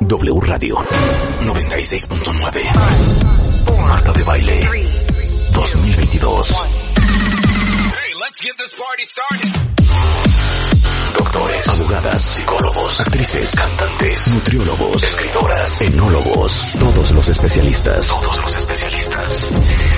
W Radio 96.9. Marta de Baile 2022. Doctores, abogadas, psicólogos, actrices, cantantes, nutriólogos, escritoras, enólogos, todos los especialistas. Todos los especialistas.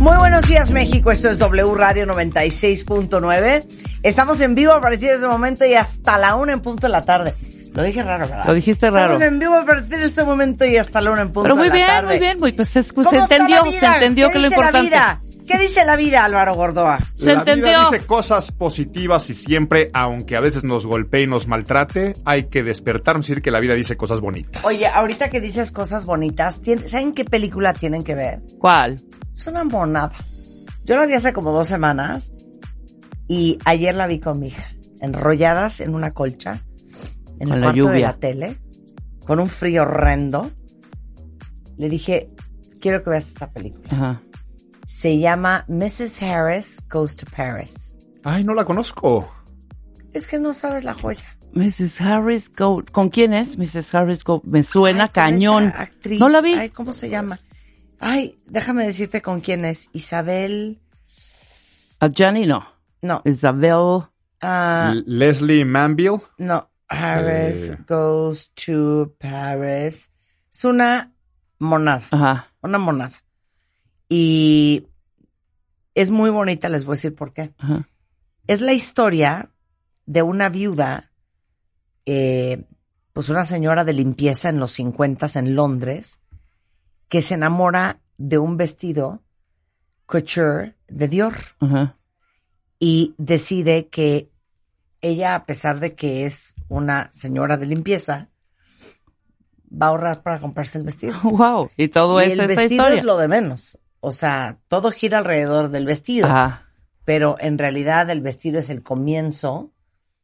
Muy buenos días México, esto es W Radio 96.9. Estamos en vivo a partir de ese momento y hasta la una en punto de la tarde. Lo dije raro, ¿verdad? Lo dijiste raro. Estamos en vivo a partir de este momento y hasta la una en punto Pero muy de la bien, tarde. muy bien, muy pues es- ¿Cómo se entendió, se entendió ¿Qué que lo dice la importante. vida? ¿Qué dice la vida, Álvaro Gordoa? Se la entendió. vida dice cosas positivas y siempre, aunque a veces nos golpee y nos maltrate, hay que despertarnos y decir que la vida dice cosas bonitas. Oye, ahorita que dices cosas bonitas, ¿tien- ¿saben qué película tienen que ver? ¿Cuál? Es una monada. Yo la vi hace como dos semanas y ayer la vi con mi hija, enrolladas en una colcha, en Con el la cuarto de lluvia. la tele, con un frío horrendo. Le dije, quiero que veas esta película. Ajá. Se llama Mrs. Harris Goes to Paris. Ay, no la conozco. Es que no sabes la joya. Mrs. Harris Go. ¿Con quién es? Mrs. Harris Go. Me suena Ay, cañón. esta actriz. No la vi. Ay, ¿cómo se llama? Ay, déjame decirte con quién es. Isabel. A Johnny no. No. Isabel. ah, Leslie Manville. No, Harris Eh. goes to Paris. Es una monada, Ajá. una monada. Y es muy bonita, les voy a decir por qué. Ajá. Es la historia de una viuda, eh, pues una señora de limpieza en los 50 en Londres, que se enamora de un vestido couture de Dior Ajá. y decide que ella, a pesar de que es una señora de limpieza, va a ahorrar para comprarse el vestido. Wow. Y todo y es el esa vestido historia. es lo de menos. O sea, todo gira alrededor del vestido, Ajá. pero en realidad el vestido es el comienzo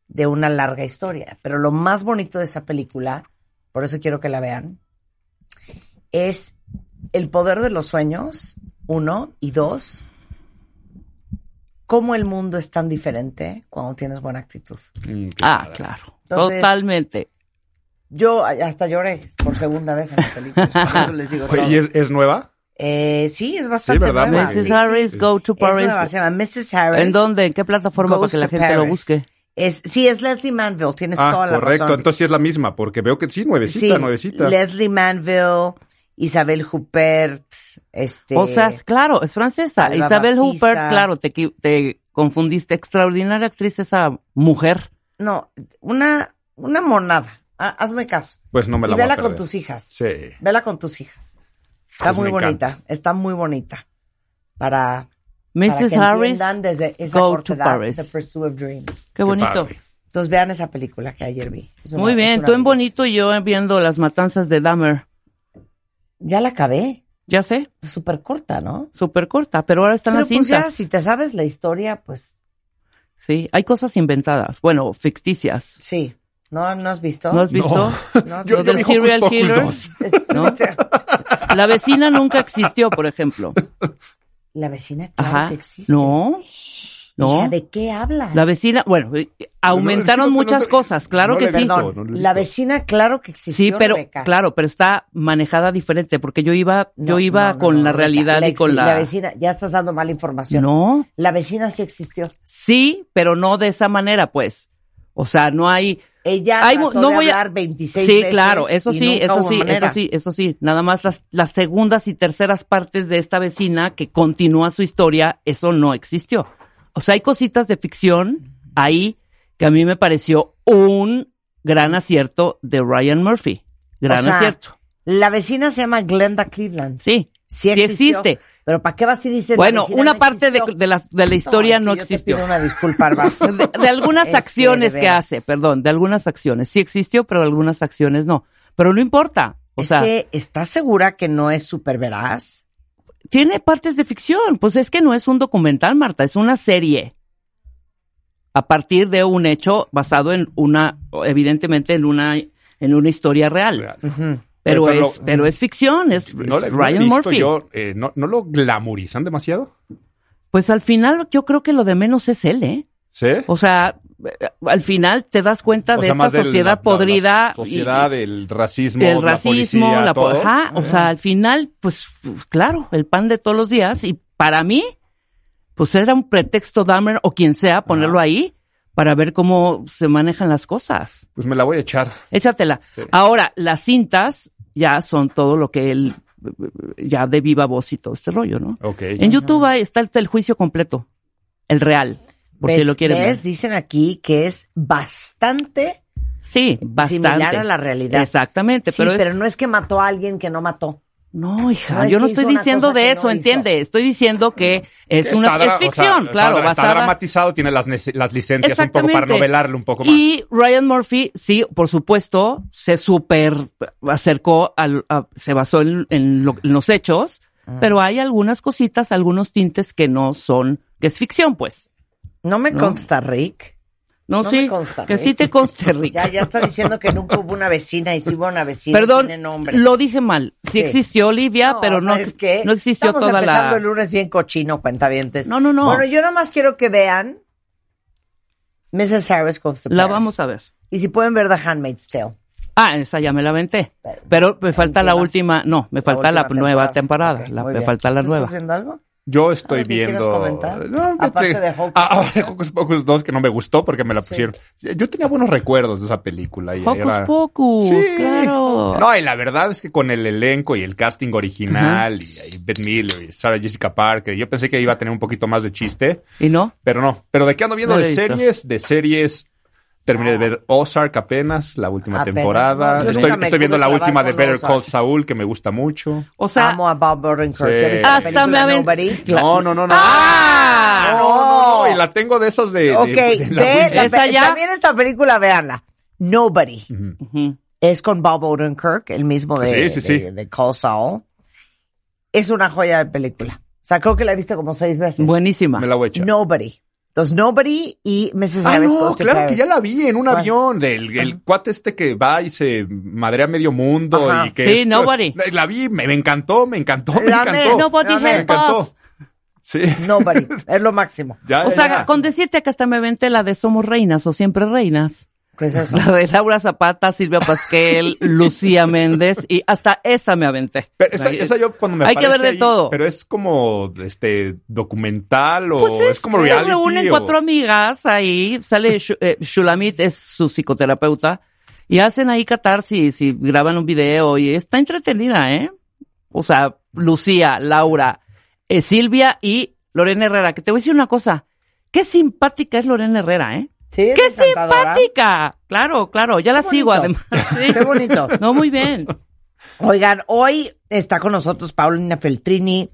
de una larga historia. Pero lo más bonito de esa película, por eso quiero que la vean, es el poder de los sueños, uno, y dos, cómo el mundo es tan diferente cuando tienes buena actitud. Mm, Ah, claro. Entonces- Totalmente. Yo hasta lloré por segunda vez en la película. Por eso les digo. Oye, ¿y es, es nueva? Eh, sí, es bastante Sí, ¿verdad? nueva. Mrs. Sí, Harris sí. Go to Es Paris. nueva, se llama Mrs. Harris. ¿En dónde? ¿En qué plataforma para que la gente lo Paris. busque? Es, sí, es Leslie Manville, tienes Ah, toda la correcto. razón. Entonces sí es la misma, porque veo que sí, nuevecita, sí, nuevecita. Leslie Manville, Isabel Huppert, este... O sea, es- claro, es francesa. Alba Isabel Baptista. Huppert, claro, te, te confundiste. Extraordinaria actriz esa mujer. No, una, una monada. Ah, hazme caso. Pues no me la y voy a vela con perder. tus hijas. Sí. Vela con tus hijas. Está Pues muy bonita, encanta. está muy bonita. Para, para Mrs. que Harris, desde esa Go corta to edad, Paris. The Pursuit of Dreams. Qué bonito. Entonces vean esa película que ayer vi. Una- Muy bien, tú en bonito y yo viendo las matanzas de Dahmer. Ya la acabé. Ya sé, Súper corta, ¿no? súper corta, pero ahora están Pero las pues ya, cintas. si te sabes la historia, pues Sí, hay cosas inventadas, bueno, ficticias. sí. ¿No, ¿no has visto? ¿No has visto? ¿No has Yo, yo vi Hocus serial Pocus killer. 2. ¿No? La vecina nunca existió, por ejemplo. La vecina, claro Ajá. que existe. No, no. Hija, ¿de qué hablas? La vecina, bueno, eh, aumentaron no, no, muchas no, cosas, claro no que sí. no la vecina, claro que existió, Sí, pero Rebeca. claro, pero está manejada diferente porque yo iba, No, yo iba no, no, con no, la Rebeca, realidad la y con la, La vecina, ya estás dando mala información. no, La vecina sí existió. sí, pero no de esa manera, pues. O sea, no hay, Ella trató no de voy a- hablar 26 sí, veces claro, eso sí, eso sí, manera. eso sí, eso sí. Nada más las, las segundas y terceras partes de esta vecina que continúa su historia, eso no existió. O sea, hay cositas de ficción ahí que a mí me pareció un gran acierto de Ryan Murphy. Gran O sea, acierto. La vecina se llama Glenda Cleveland. Sí, Sí sí, existe. Pero ¿para qué vas y dices? Bueno, una no parte de, la, de la historia no, es que yo te existió. pido una disculpa. De, de algunas Es que, acciones de que hace, perdón, de algunas acciones. Sí existió, pero algunas acciones no. Pero no importa. O es sea, que, ¿estás segura que no es súper veraz? tiene partes de ficción. Pues es que no es un documental, Marta, es una serie. A partir de un hecho basado en una, evidentemente en una, en una historia real. Real. Pero, Pero es, pero es ficción, es, No, Ryan visto Murphy. yo, eh, no, ¿No lo glamorizan demasiado? Pues al final yo creo que lo de menos es él, ¿eh? ¿Sí? O sea, eh, al final te das cuenta O de sea, esta del- sociedad la- la- podrida. La sociedad, el racismo, y el la racismo, policía, la po- todo. ajá, o sea, al final, pues claro, el pan de todos los días. Y para mí, pues era un pretexto Dahmer o quien sea ponerlo ahí para ver cómo se manejan las cosas. Pues me la voy a echar. Échatela. Sí. Ahora, las cintas ya son todo lo que él, ya de viva voz y todo este rollo, ¿no? Ok. En YouTube ahí está el, el juicio completo, el real, por si lo quieren ver. ¿Ves? Dicen aquí que es bastante Sí, bastante. similar a la realidad. Exactamente, Sí, pero, pero, es... no es que mató a alguien que no mató. No, hija, No yo no estoy diciendo de eso, no hizo. entiende. Estoy diciendo que es Está una es o sea, ficción, está claro, Está basada. dramatizado, tiene las, las licencias un poco para novelarlo un poco más. Y Ryan Murphy, sí, por supuesto, se super acercó al, a- se basó en, en lo- en los hechos, Ah. pero hay algunas cositas, algunos tintes que no son, que es ficción, pues. No me No. consta, Rick. No, No sí, me consta, que Rick. sí te conste, Rick. Ya, ya está diciendo que nunca hubo una vecina y si hubo una vecina Perdón, tiene nombre. lo dije mal. Sí, Sí. existió Olivia, pero no, ¿sabes qué? no existió Estamos toda empezando la... el lunes bien cochino, cuentavientes. No, no, no. Bueno, yo nada más quiero que vean Mrs. Harris to La vamos a ver. Y si pueden ver The Handmaid's Tale. Ah, esa ya me la aventé. Pero- Pero me falta la última, no, me falta la, nueva temporada. La- me bien. falta la ¿Tú nueva. ¿Estás viendo algo? Yo estoy ¿Algo que quieras viendo. comentar? No, Aparte de Hocus Ah, ah, Pocus. Hocus Pocus 2 que no me gustó porque me la pusieron. Yo tenía buenos recuerdos de esa película. Y Hocus era- Pocus, Sí. claro. No, y la verdad es que con el elenco y el casting original y, y Beth Miller y Sarah Jessica Parker, yo pensé que iba a tener un poquito más de chiste, ¿Y no? pero no. Pero de qué ando viendo No de series, de series. Terminé de ver Ozark apenas, la última Apenas. temporada. Yo estoy viendo la última de Better Ozark. Call Saul, que me gusta mucho. O sea, Amo a Bob Odenkirk. Sí. ¿Ya viste la Hasta me aven- No, no, no, no. ¡Ah! No, no, no, y la tengo de esas de. Ok, de la la Esa pe- ya. también esta película, véanla. Nobody. Es con Bob Odenkirk, el mismo de, Sí, sí, sí. de, de Call Saul. Es una joya de película. O sea, creo que la he visto como seis veces. buenísima. Me la voy a echar. Nobody. Entonces, Nobody y Mrs. Ah, Harris no, claro que ya la vi en un ¿Cuál? avión, del el cuate este que va y se madrea medio mundo Ajá. y que Sí, es- Nobody. La vi, me, me encantó, me encantó, me La encantó. Nobody me help encantó. Sí. Nobody. es lo máximo. Ya, O sea, ya. con decirte que hasta me aventé la de Somos Reinas o Siempre Reinas. ¿Qué es eso? La de Laura Zapata, Silvia Pasquel, Lucía Méndez y hasta esa me aventé. Pero esa, esa yo cuando me Hay que ver de ahí, todo. Pero es como este documental o Pues es, como se reality. reúnen o- cuatro amigas ahí, sale eh, Shulamit, es su psicoterapeuta, y hacen ahí catarsis y graban un video y está entretenida, ¿eh? O sea, Lucía, Laura, eh, Silvia y Lorena Herrera, que te voy a decir una cosa, qué simpática es Lorena Herrera, ¿eh? Sí, es ¡Qué simpática! Claro, claro, ya la sigo además. sí. Qué bonito. No, muy bien. Oigan, hoy está con nosotros Paulina Feltrini.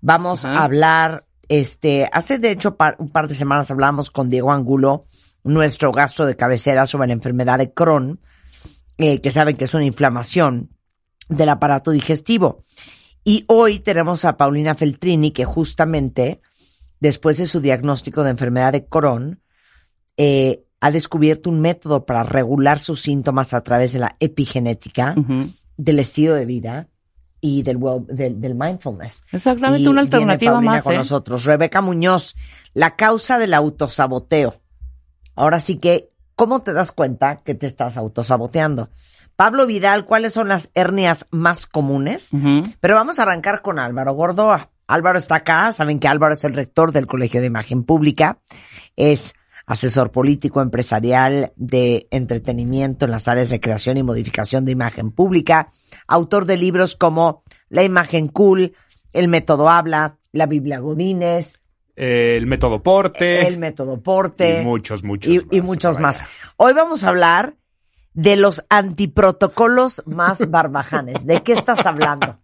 Vamos Ajá. a hablar, este, hace de hecho par- un par de semanas hablamos con Diego Angulo, nuestro gastro de cabecera sobre la enfermedad de Crohn, eh, que saben que es una inflamación del aparato digestivo. Y hoy tenemos a Paulina Feltrini, que justamente después de su diagnóstico de enfermedad de Crohn, eh, ha descubierto un método para regular sus síntomas a través de la epigenética del estilo de vida y del, well- del, del mindfulness. Exactamente, Y una viene alternativa Paulina más, con ¿eh? nosotros. Rebeca Muñoz, la causa del autosaboteo. Ahora sí que, ¿cómo te das cuenta que te estás autosaboteando? Pablo Vidal, ¿cuáles son las hernias más comunes? Pero vamos a arrancar con Álvaro Gordoa. Álvaro está acá, saben que Álvaro es el rector del Colegio de Imagen Pública, es asesor político empresarial de entretenimiento en las áreas de creación y modificación de imagen pública, autor de libros como La imagen cool, El método habla, La Biblia Godínez, Eh, el método Porte. El método Porte y muchos, muchos y, más. y muchos Vaya. más. Hoy vamos a hablar de los antiprotocolos más barbajanes. ¿De qué estás hablando?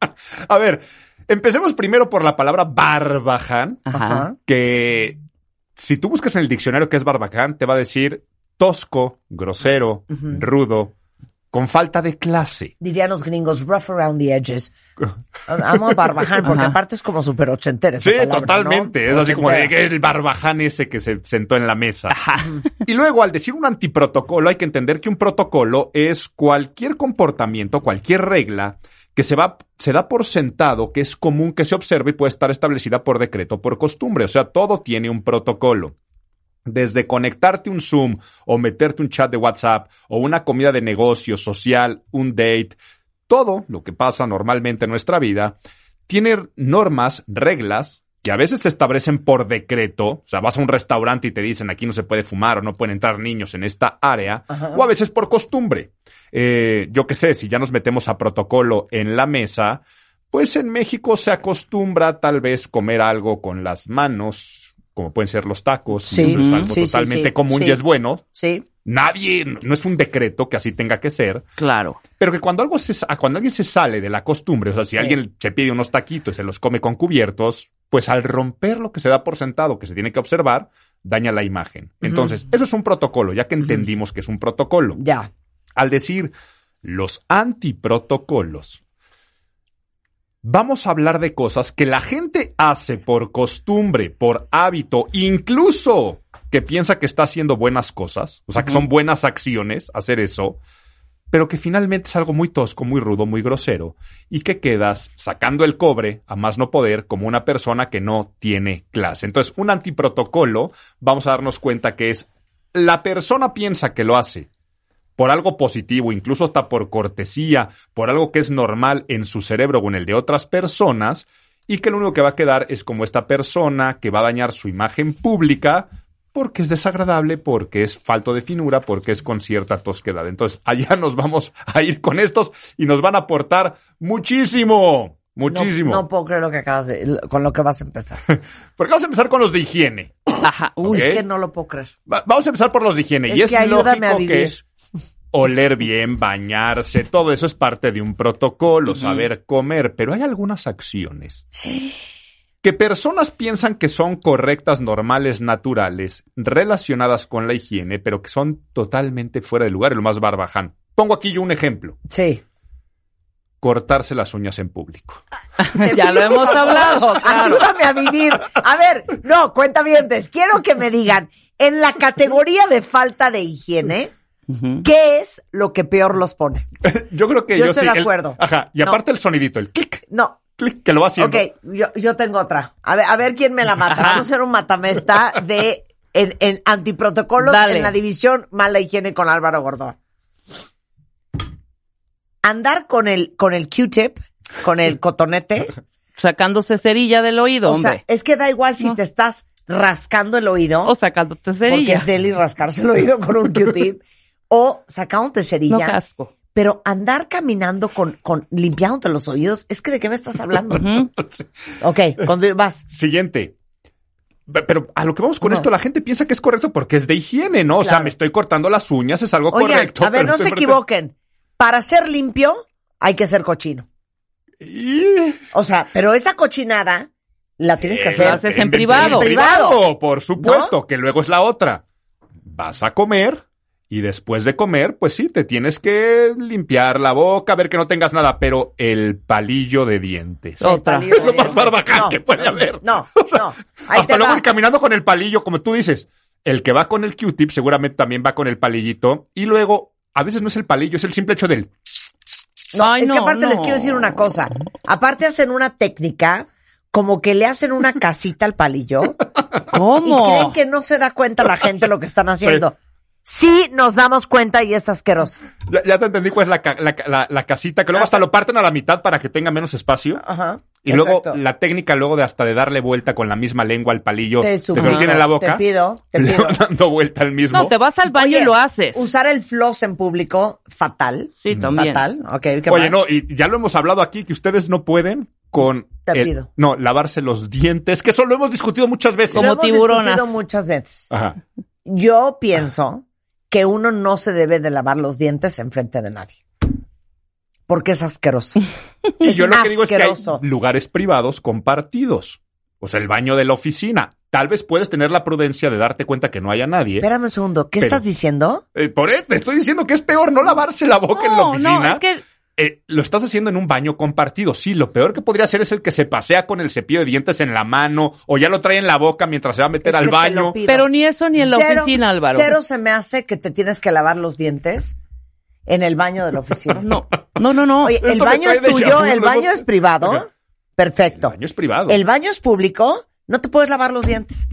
A ver, Empecemos primero por la palabra barbaján, Ajá. que si tú buscas en el diccionario qué es barbaján, te va a decir tosco, grosero, rudo, con falta de clase. Dirían los gringos, rough around the edges. Amo a Barbaján, porque Ajá. aparte es como súper ochentera Sí, palabra, totalmente. ¿no? Es así como de Ochentera. que el barbaján ese que se sentó en la mesa. Ajá. Y luego, al decir un antiprotocolo, hay que entender que un protocolo es cualquier comportamiento, cualquier regla que se va, se da por sentado, que es común que se observe y puede estar establecida por decreto por costumbre. O sea, todo tiene un protocolo. Desde conectarte un Zoom o meterte un chat de WhatsApp o una comida de negocio social, un date, todo lo que pasa normalmente en nuestra vida tiene normas, reglas que a veces se establecen por decreto, o sea, vas a un restaurante y te dicen aquí no se puede fumar o no pueden entrar niños en esta área, Ajá. o a veces por costumbre. Eh, yo qué sé, si ya nos metemos a protocolo en la mesa, pues en México se acostumbra tal vez comer algo con las manos, como pueden ser los tacos, Sí. y eso es algo Sí, totalmente sí, común y es bueno. Sí. Nadie, no es un decreto que así tenga que ser, Claro. pero que cuando algo se, cuando alguien se sale de la costumbre, o sea, si alguien se pide unos taquitos y se los come con cubiertos, pues al romper lo que se da por sentado, que se tiene que observar, daña la imagen. Entonces, eso es un protocolo, ya que entendimos que es un protocolo. Ya. Al decir los antiprotocolos, vamos a hablar de cosas que la gente hace por costumbre, por hábito, incluso que piensa que está haciendo buenas cosas, o sea, que son buenas acciones hacer eso, pero que finalmente es algo muy tosco, muy rudo, muy grosero, y que quedas sacando el cobre a más no poder como una persona que no tiene clase. Entonces, un antiprotocolo, vamos a darnos cuenta que es la persona piensa que lo hace por algo positivo, incluso hasta por cortesía, por algo que es normal en su cerebro o en el de otras personas, y que lo único que va a quedar es como esta persona que va a dañar su imagen pública porque es desagradable, porque es falto de finura, porque es con cierta tosquedad. Entonces, allá nos vamos a ir con estos y nos van a aportar muchísimo, muchísimo. No, no puedo creer lo que acabas de, con lo que vas a empezar. Porque vamos a empezar con los de higiene. Ajá. Uy. Ok. Es que no lo puedo creer. Va- Vamos a empezar por los de higiene. Es y es que ayúdame a lógico que vivir. es oler bien, bañarse, todo eso es parte de un protocolo, saber comer, pero hay algunas acciones que personas piensan que son correctas, normales, naturales, relacionadas con la higiene, pero que son totalmente fuera de lugar y lo más barbaján. Pongo aquí yo un ejemplo. Sí. Cortarse las uñas en público. ya lo hemos hablado, claro. Ayúdame a vivir. A ver, no, cuenta bien. Quiero que me digan, en la categoría de falta de higiene. ¿qué es lo que peor los pone? Yo creo que Yo yo, estoy sí, de el- acuerdo. ajá. Y No. aparte el sonidito, el clic, No. Clic, que lo va haciendo. Ok, yo, yo tengo otra. A ver, a ver quién me la mata. Vamos a hacer un matamesta de en, en antiprotocolos Dale. en la división mala higiene con Álvaro Gordón. Andar con el, con el Q-tip, con el cotonete. Sacándose cerilla del oído, o sea, es que da igual si No. te estás rascando el oído. O sacándote porque cerilla. es deli rascarse el oído con un Q-tip. o sacándote No cerilla. casco. Pero andar caminando con, con limpiándote los oídos, es que de qué me estás hablando. Ok, cuando vas. Siguiente. Pe- Pero a lo que vamos con No. esto, la gente piensa que es correcto porque es de higiene, ¿no? O sea, me estoy cortando las uñas, es algo Oigan, correcto. a ver, no se equivoquen. Para ser limpio, hay que ser cochino. Y- O sea, pero esa cochinada la tienes que Eh, hacer. lo haces en privado. En privado, Privado. por supuesto, que luego es la otra. Vas a comer y después de comer, pues sí, te tienes que limpiar la boca, ver que no tengas nada, pero el palillo de dientes. Otra. Es lo más No, que puede haber. No, O sea, no. Ahí Hasta luego va. ir caminando con el palillo, como tú dices. El que va con el Q-tip seguramente también va con el palillito. Y luego, a veces no es el palillo, es el simple hecho del. No, Ay, es que aparte no. les quiero decir una cosa. Aparte hacen una técnica como que le hacen una casita al palillo y ¿Cómo? creen que no se da cuenta la gente lo que están haciendo. Sí nos damos cuenta y es asqueroso. Ya, ya te entendí cuál es la, ca- la, la- la casita, que luego hasta lo parten a la mitad para que tenga menos espacio. Ajá. Y luego exacto. la técnica luego de hasta de darle vuelta con la misma lengua al palillo Te que lo tiene en la boca. Te pido, te pido. dando vuelta al mismo. No, te vas al baño Oye, y lo haces. Usar el floss en público, fatal. Sí, también. Fatal. Ok, ¿qué Oye, más? no, y ya lo hemos hablado aquí que ustedes no pueden con Te el- pido. no, lavarse los dientes, que eso lo hemos discutido muchas veces. Lo Como hemos tiburonas. discutido muchas veces. Ajá. Yo pienso que uno no se debe de lavar los dientes en frente de nadie. Porque es asqueroso. Y es yo lo que digo es que hay lugares privados compartidos. O sea, el baño de la oficina. Tal vez puedes tener la prudencia de darte cuenta que no haya nadie. Espérame un segundo, ¿qué Pero- estás diciendo? Eh, por eso te estoy diciendo que es peor no lavarse la boca en la oficina. no, es que Eh, lo estás haciendo en un baño compartido. Sí, lo peor que podría hacer es el que se pasea con el cepillo de dientes en la mano o ya lo trae en la boca mientras se va a meter Es al baño. Pero ni eso ni en la Cero- oficina, Álvaro. Cero se me hace que te tienes que lavar los dientes en el baño de la oficina. No, no, no, no. Oye, el baño es tuyo, el baño es privado. Oiga. El Perfecto. baño es privado. El baño es público, no te puedes lavar los dientes.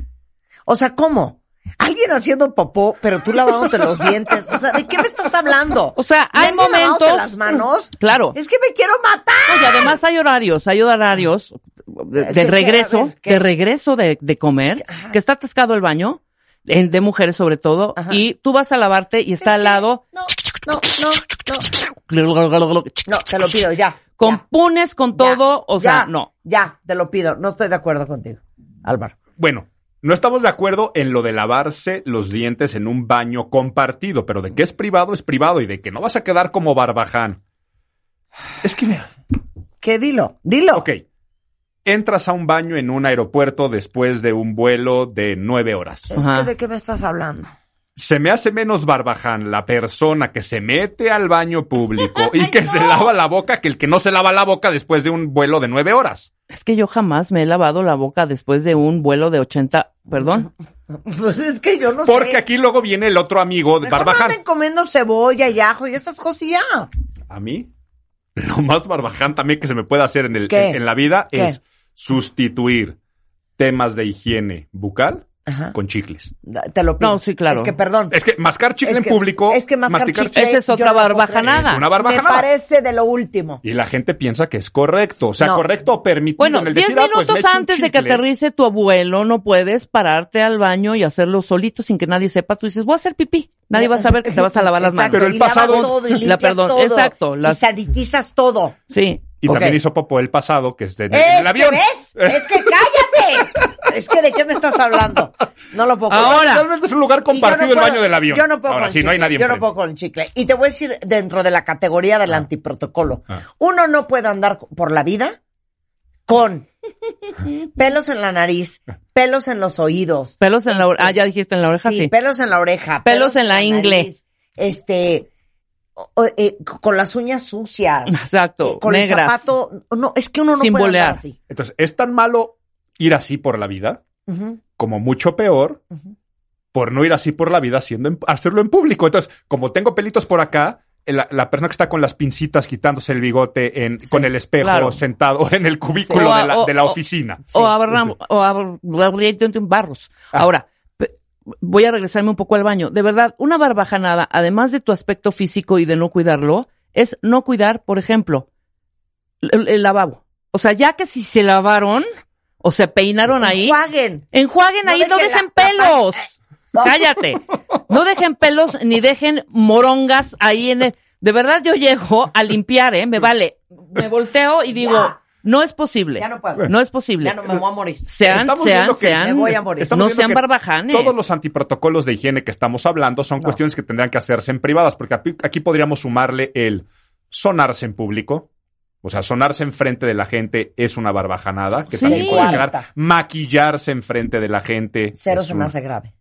O sea, ¿cómo? Alguien haciendo popó, pero tú lavándote los dientes. O sea, ¿de qué me estás hablando? O sea, ¿Y hay momentos- las manos? Claro. Es que me quiero matar. No, y además hay horarios, hay horarios de, ¿Qué- de qué? regreso, de regreso de, de comer, Ajá. que está atascado el baño, en- de mujeres sobre todo, Ajá. y tú vas a lavarte y está Es al que- lado, No, no, no, no. No, te lo pido, ya. compunes con ya, todo, o sea, ya, no. Ya, te lo pido. No estoy de acuerdo contigo, Álvaro. Bueno, no estamos de acuerdo en lo de lavarse los dientes en un baño compartido, pero de que es privado es privado y de que no vas a quedar como barbaján. Es que mira, ¿Qué? Dilo, dilo. ok, entras a un baño en un aeropuerto después de un vuelo de nueve horas. Es Ajá. que ¿de qué me estás hablando? Se me hace menos barbaján la persona que se mete al baño público y que se lava la boca que el que no se lava la boca después de un vuelo de nueve horas. Es que yo jamás me he lavado la boca después de un vuelo de 80, perdón. Pues es que yo no Porque sé. aquí luego viene el otro amigo de Mejor no barbaján. anden comiendo cebolla y ajo y esas cosillas. A mí, lo más barbaján también que se me puede hacer en, el, en, en la vida ¿Qué? es sustituir temas de higiene bucal Ajá. con chicles. Te lo pido. No, sí, claro. Es que perdón. Es que mascar chicle Es en público. es que mascar masticar chicle- Esa es otra barbajanada. Es una Me barbajanada. parece de lo último. Y la gente piensa que es correcto. O sea, No. correcto o permitido Bueno, en el 10 decir, ah, pues, minutos me antes de que aterrice tu abuelo, no puedes pararte al baño y hacerlo solito sin que nadie sepa. Tú dices, voy a hacer pipí. Nadie va a saber que te vas a lavar las Exacto, manos. Pero el y lavas pasado- todo y La- perdón, todo. exacto, las- Y sanitizas todo. Sí. Y también hizo popó el pasado, que es de, en Es el que avión. ves, es que cállate. es que de qué me estás hablando. No lo puedo. Ahora. Realmente es un lugar yo no compartido el baño del avión. Yo no puedo Ahora con sí, el no hay chicle. nadie Yo no enfrente. puedo con el chicle. Y te voy a decir dentro de la categoría del antiprotocolo. Ah. Uno no puede andar por la vida con pelos en la nariz, pelos en los oídos, Pelos en la oreja. Ah, ya dijiste en la oreja, sí, sí. pelos en la oreja, Pelos en la ingle. nariz, este, o- eh, con las uñas sucias, Exacto. eh, con negras. el zapato. No, es que uno no Sin puede bolear. andar así. Entonces, es tan malo ir así por la vida Ujú. como mucho peor Ujú. por no ir así por la vida haciendo en- hacerlo en público. Entonces, como tengo pelitos por acá, la, la persona que está con las pincitas quitándose el bigote en, Sí, con el espejo claro. sentado en el cubículo Sí. de, la, O- de la o- oficina. O abra- o abra- barros. Ah. Ahora, voy a regresarme un poco al baño. De verdad, una barbajanada, además de tu aspecto físico y de no cuidarlo, es no cuidar, por ejemplo, el, el lavabo. O sea, ya que si se lavaron o se peinaron ahí, Enjuaguen. enjuaguen No ahí, no dejen la- pelos. Cállate. No dejen pelos ni dejen morongas ahí en el... De verdad yo llego a limpiar, ¿eh? Me vale. Me volteo y digo, Ya. No es posible. Ya no puedo. No es posible. Ya no me voy a morir. Sean, Estamos sean, sean, me voy a morir. Estamos no sean barbajanes. Todos los antiprotocolos de higiene que estamos hablando son cuestiones que tendrán que hacerse en privadas, porque aquí, podríamos sumarle el sonarse en público. O sea, sonarse enfrente de la gente es una barbajanada, que Sí. también puede quedar. Maquillarse enfrente de la gente. Cero se me hace grave.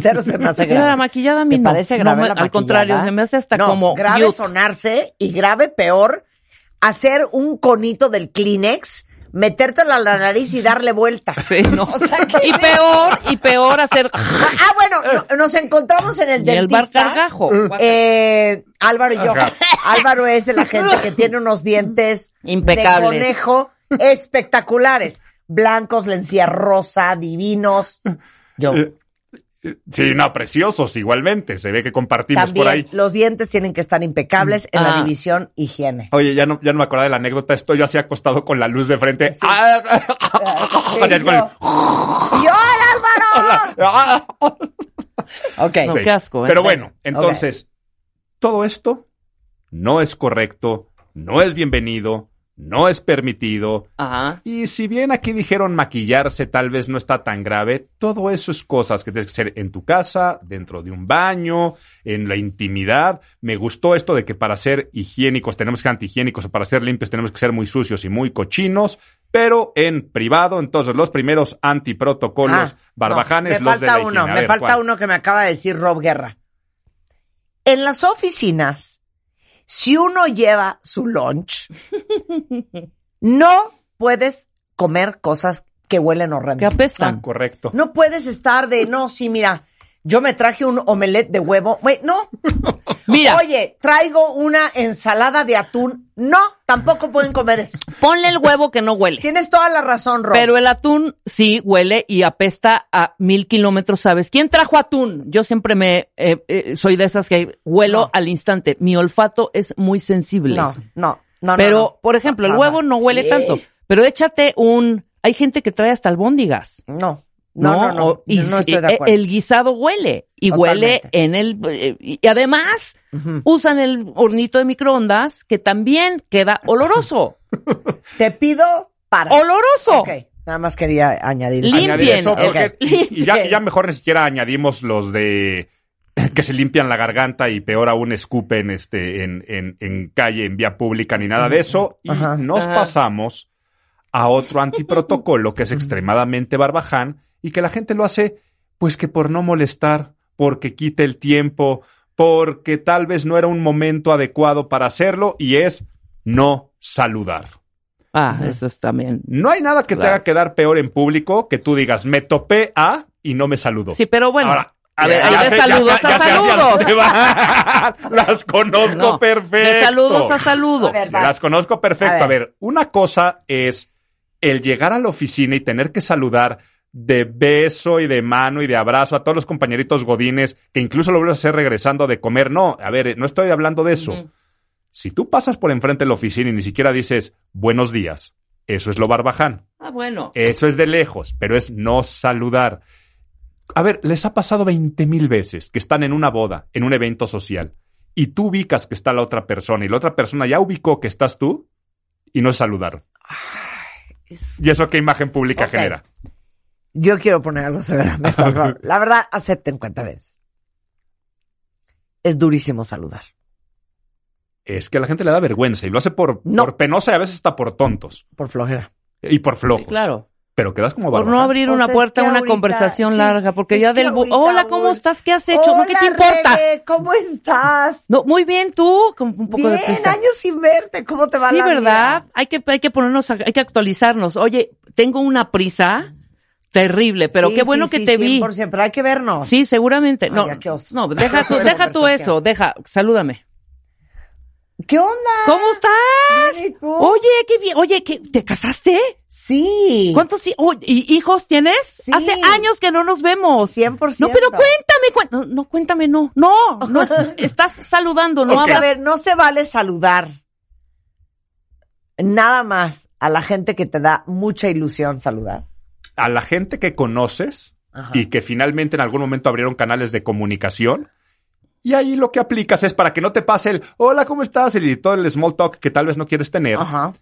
Cero se me hace Mira, la grave. maquillada a mí ¿Te no. parece grave la Al contrario, maquillada? se me hace hasta no, como grave cute. sonarse y grave peor hacer un conito del Kleenex, metértelo a la nariz y darle vuelta. Sí, no. O sea, ¿qué y peor, y peor hacer... Ah, bueno, no- nos encontramos en el y el bar dentista. cargajo. Eh, Álvaro y yo. Ajá. Álvaro es de la gente que tiene unos dientes Impecables. de conejo espectaculares. Blancos, lencía rosa, divinos. Yo Sí, no, preciosos igualmente. Se ve que compartimos también. por ahí. Los dientes tienen que estar impecables en la Ah. división higiene. Oye, ya no, ya no me acordaba de la anécdota. Estoy yo así acostado con la luz de frente. Ah, el- yo, ¡Y hola, Álvaro! Ah. Ok. No, Sí. qué asco, ¿eh? Pero bueno, entonces, todo esto no es correcto, no es bienvenido, no es permitido. Ajá. Y si bien aquí dijeron maquillarse tal vez no está tan grave, todo eso es cosas que tienes que hacer en tu casa, dentro de un baño, en la intimidad. Me gustó esto de que para ser higiénicos tenemos que ser antihigiénicos o para ser limpios tenemos que ser muy sucios y muy cochinos, pero en privado, entonces los primeros antiprotocolos Ah, barbajanes, no, me los de la falta uno, me falta ¿cuál? uno que me acaba de decir Rob Guerra. En las oficinas, si uno lleva su lunch, no puedes comer cosas que huelen Que horrendo. apestan. Ah, correcto. No puedes estar de, no, sí, mira, yo me traje un omelette de huevo. Güey, no. Mira, Oye, traigo una ensalada de atún. No, tampoco pueden comer eso. ponle el huevo que no huele. Tienes toda la razón, Rob. Pero el atún sí huele y apesta a mil kilómetros, ¿sabes? ¿Quién trajo atún? Yo siempre me eh, eh, soy de esas que huelo No. al instante. Mi olfato es muy sensible. no, no, no. pero, no, no. por ejemplo, el huevo no huele tanto. Pero échate un. Hay gente que trae hasta albóndigas. No, no, no, no. Y no estoy de eh, acuerdo. el guisado huele. Y huele en el. eh, y además, usan el hornito de microondas que también queda oloroso. Te pido para. ¡Oloroso! Ok, nada más quería añadir. eso. Limpien. Añadir eso, porque- Ok. y, ya, mejor ni siquiera añadimos los de que se limpian la garganta y peor aún escupen este, en, en, en calle, en vía pública, ni nada de eso. Y Ajá. nos Ajá. pasamos a otro antiprotocolo que es extremadamente barbaján y que la gente lo hace pues que por no molestar, porque quite el tiempo, porque tal vez no era un momento adecuado para hacerlo y es no saludar. Ah, eso es también. No hay nada que te haga quedar peor en público que tú digas, me topé a y no me saludó. Sí, pero bueno. Ahora, a ver, hay de ya saludos a ya saludos. Las conozco No, perfecto. De saludos a saludos. A ver, va. Las conozco perfecto. A ver. una cosa es el llegar a la oficina y tener que saludar de beso y de mano y de abrazo a todos los compañeritos godines, que incluso lo vuelves a hacer regresando de comer. No, a ver, no estoy hablando de eso. Si tú pasas por enfrente de la oficina y ni siquiera dices buenos días, eso es lo barbaján. Ah, bueno. Eso es de lejos, pero es no saludar. A ver, les ha pasado 20 mil veces que están en una boda, en un evento social, y tú ubicas que está la otra persona y la otra persona ya ubicó que estás tú y no saludaron. ¿Y eso qué imagen pública genera? Yo quiero poner algo sobre la mesa. por. La verdad, acepten cuenta veces. Es durísimo saludar. Es que a la gente le da vergüenza y lo hace por, No. por penosa y a veces hasta por tontos Por flojera. y por flojos. Claro. Pero quedas como Por barbaján. no abrir O una sea, puerta a que una ahorita- conversación sí, larga, porque ya del... ahorita, Hola, ¿cómo estás? ¿Qué has hecho? ¿No? ¿Qué te importa? Rebe, ¿Cómo estás? No, muy bien, tú, con un poco Bien, de prisa. años sin verte. ¿Cómo te va Sí, la ¿verdad? vida? Hay que, hay que ponernos, a- hay que actualizarnos. Oye, tengo una prisa terrible, pero Sí, qué bueno sí, que sí, te vi. 100%, pero hay que vernos. Sí, seguramente. Ay, No, ya, qué oso. no, deja tú, deja tú eso, deja, salúdame. ¿Qué onda? ¿Cómo estás? Oye, qué bien. Oye, ¿qué, ¿te casaste? Sí. ¿Cuántos oh, y- hijos tienes? Sí. Hace años que no nos vemos. 100%. No, pero cuéntame, cuen- no, no, cuéntame, no. No, no es- estás saludando, no es que, a ver, no se vale saludar nada más a la gente que te da mucha ilusión saludar. A la gente que conoces Ajá. y que finalmente en algún momento abrieron canales de comunicación. Y ahí lo que aplicas es para que no te pase el hola, ¿cómo estás? Y todo el small talk que tal vez no quieres tener. Ajá.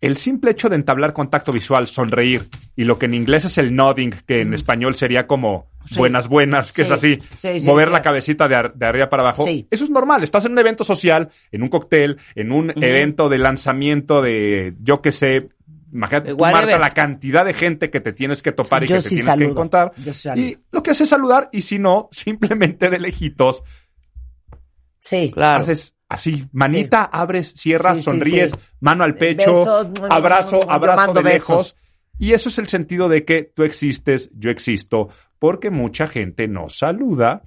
El simple hecho de entablar contacto visual, sonreír, y lo que en inglés es el nodding, que en español sería como Sí. buenas, buenas, que Sí. es así, Sí, sí, mover la cabecita de, ar- de arriba para abajo. Sí. Eso es normal. Estás en un evento social, en un cóctel, en un evento de lanzamiento de, yo qué sé, imagínate, tú, Marta, la cantidad de gente que te tienes que topar y Yo que te tienes que encontrar. Yo sí saludo. Y lo que haces es saludar, y si no, simplemente de lejitos, Sí. Claro. haces así, manita, abres, cierras, sonríes, sí. mano al pecho, Besos, abrazo, yo abrazo de lejos. besos. Y eso es el sentido de que tú existes, yo existo, porque mucha gente no saluda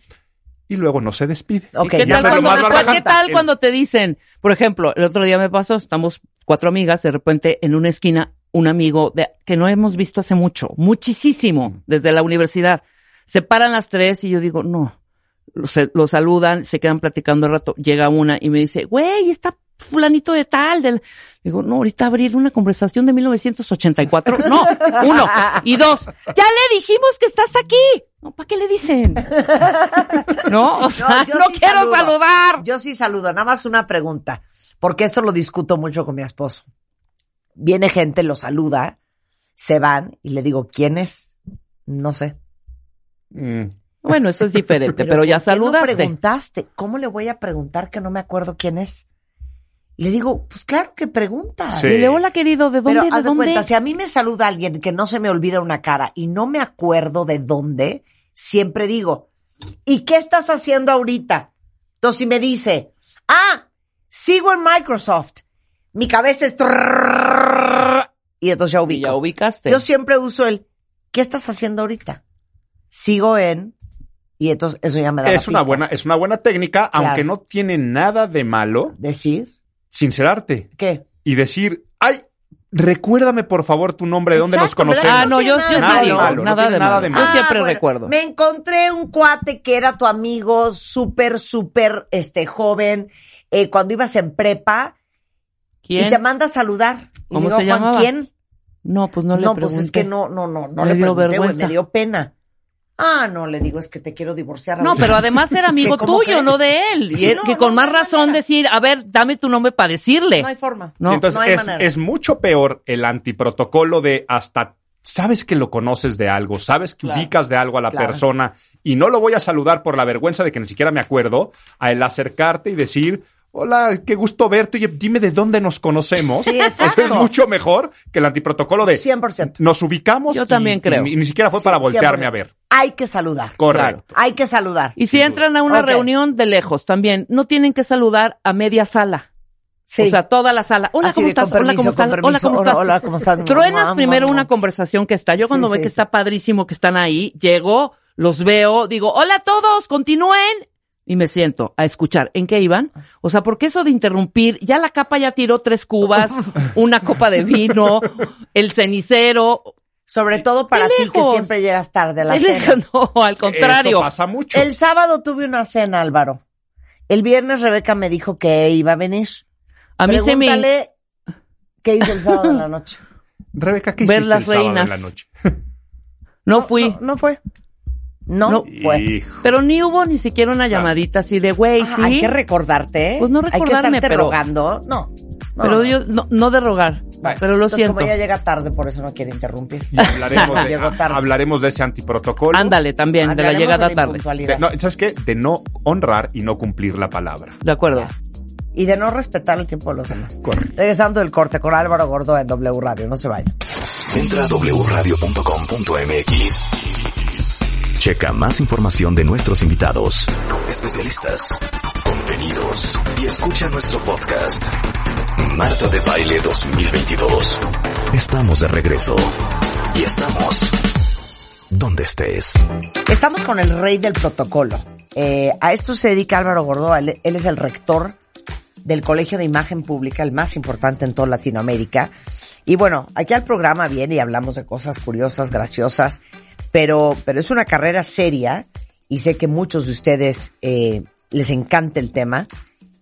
y luego no se despide. Ok, ¿Y ¿Qué Y tal, eso es lo cuando, más ¿qué barbaján. tal El- cuando te dicen, por ejemplo, el otro día me pasó, estamos cuatro amigas, de repente en una esquina, un amigo de, que no hemos visto hace mucho, muchísimo, desde la universidad, se paran las tres y yo digo, no, se, lo saludan, se quedan platicando un rato, llega una y me dice, güey, está fulanito de tal, del... Digo, no, ahorita abrir una conversación de 1984, no, uno, y dos, ya le dijimos que estás aquí, no, ¿para qué le dicen? No, o sea, no, sí quiero saludo. saludar. Yo sí saludo. Nada más una pregunta, porque esto lo discuto mucho con mi esposo. Viene gente, lo saluda, se van y le digo, ¿quién es? No sé. Mm. Bueno, eso es diferente, pero, ya saludaste. No preguntaste, ¿cómo le voy a preguntar que no me acuerdo quién es? Le digo, pues claro que pregunta. Sí. Dile, hola querido, ¿de dónde? Haz de cuenta, si a mí me saluda alguien que no se me olvida una cara y no me acuerdo de dónde, siempre digo, ¿y qué estás haciendo ahorita? Entonces, si me dice, ah, Sigo en Microsoft. Mi cabeza es... Y entonces ya ubico. Ya ubicaste. Yo siempre uso el, ¿qué estás haciendo ahorita? Sigo en... Y entonces eso ya me da es la una buena Es una buena técnica, aunque no tiene nada de malo. Decir. Sincerarte. ¿Qué? Y decir, ay, recuérdame por favor tu nombre, de dónde nos conocemos. Ah, no, yo, yo nada sí digo, malo, nada, de nada malo. Yo siempre Ah, bueno, recuerdo. Me encontré un cuate que era tu amigo, súper, súper, este, joven, eh, cuando ibas en prepa, ¿Quién? y te manda a saludar. Y ¿Cómo digo, se Juan, llamaba? ¿quién? No, pues no le No, pregunté. pues es que no, no, no, no Me le dio pregunté, vergüenza. me dio pena. Ah, no, le digo, es que te quiero divorciar. No, ahorita. pero además era Es que, amigo ¿cómo tuyo, crees? no de él. Sí, y no, que no, con no más razón manera. decir, a ver, dame tu nombre para decirle. No hay forma. No. Entonces no hay es, manera. es mucho peor el antiprotocolo de hasta sabes que lo conoces de algo, sabes que Claro. ubicas de algo a la Claro. persona y no lo voy a saludar por la vergüenza de que ni siquiera me acuerdo, a el acercarte y decir, hola, qué gusto verte, oye, dime de dónde nos conocemos. Sí, Eso exacto. es mucho mejor que el antiprotocolo de 100%. nos ubicamos. Yo y- también creo. Y, ni siquiera fue para voltearme 100%. a ver. Hay que saludar. Correcto. Hay que saludar. Y si entran a una reunión de lejos también, no tienen que saludar a media sala. Sí. O sea, toda la sala. Hola, ¿cómo estás? Hola, ¿cómo estás? Hola. ¿cómo Hola, estás? hola, ¿cómo estás? Truenas primero una conversación que está. Yo cuando Sí, ve sí, que sí. está padrísimo que están ahí, llego, los veo, digo, hola a todos, continúen. Y me siento a escuchar. ¿En qué iban? O sea, porque eso de interrumpir, ya la capa ya tiró tres cubas, una copa de vino, el cenicero. Sobre todo para ¡Qué ti que siempre llegas tarde a las Ay, cenas. No, al contrario. Eso pasa mucho. El sábado tuve una cena, Álvaro. El viernes Rebeca me dijo que iba a venir. A mí se me... Pregúntale qué hizo el sábado en la noche. Rebeca, ¿qué Ver hiciste las el sábado reinas. en la noche? No fui. No, no fue. No, No. fue. Hijo. Pero ni hubo ni siquiera una llamadita así de, güey, Ah, sí. Hay que recordarte. ¿eh? Pues no Hay que recordarme, estarte pero- rogando. No. no, pero no. yo, no, no de rogar. Pero lo entonces, siento. como ella llega tarde, por eso no quiere interrumpir. Y hablaremos, de, Llegó tarde. hablaremos de ese antiprotocolo. Ándale, también, de la llegada la tarde. De- no, ¿Sabes qué? De no honrar y no cumplir la palabra. De acuerdo. Y de no respetar el tiempo de los demás. Correcto. Regresando del corte con Álvaro Gordo en W Radio. No se vayan. Entra a wradio.com.mx. Checa más información de nuestros invitados, especialistas, contenidos y escucha nuestro podcast. Marta de Baile 2022. Estamos de regreso. Y estamos donde estés. Estamos con el rey del protocolo. Eh, a esto se dedica Álvaro Gordo. Él, él es el rector del Colegio de Imagen Pública, el más importante en toda Latinoamérica. Y bueno, aquí al programa viene y hablamos de cosas curiosas, graciosas, pero, pero es una carrera seria y sé que muchos de ustedes eh, les encanta el tema.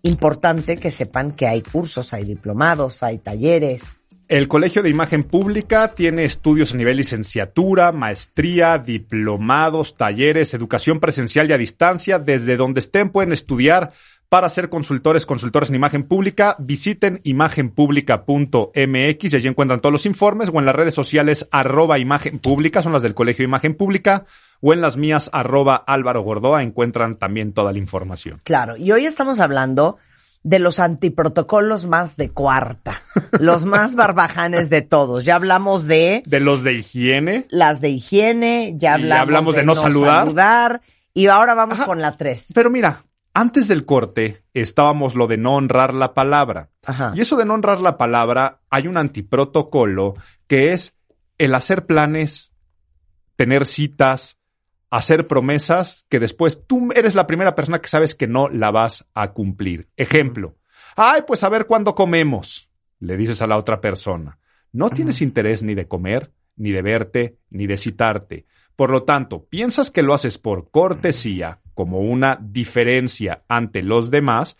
Importante que sepan que hay cursos, hay diplomados, hay talleres. El Colegio de Imagen Pública tiene estudios a nivel licenciatura, maestría, diplomados, talleres, educación presencial y a distancia. Desde donde estén pueden estudiar para ser consultores, consultores en imagen pública. Visiten imagenpublica.mx y allí encuentran todos los informes o en las redes sociales arroba imagen pública, son las del Colegio de Imagen Pública, o en las mías arroba Álvaro Gordoa encuentran también toda la información. Claro, y hoy estamos hablando de los antiprotocolos más de cuarta, los más barbajanes de todos. Ya hablamos de De los de higiene, las de higiene, ya Y hablamos, hablamos de no saludar. y ahora vamos Ajá. con la tres. Pero mira, antes del corte estábamos lo de no honrar la palabra. Ajá. Y eso de no honrar la palabra, hay un antiprotocolo que es el hacer planes, tener citas, hacer promesas que después tú eres la primera persona que sabes que no la vas a cumplir. Ejemplo, ay, pues a ver cuándo comemos, le dices a la otra persona. No tienes interés ni de comer, ni de verte, ni de citarte. Por lo tanto, piensas que lo haces por cortesía, como una diferencia ante los demás,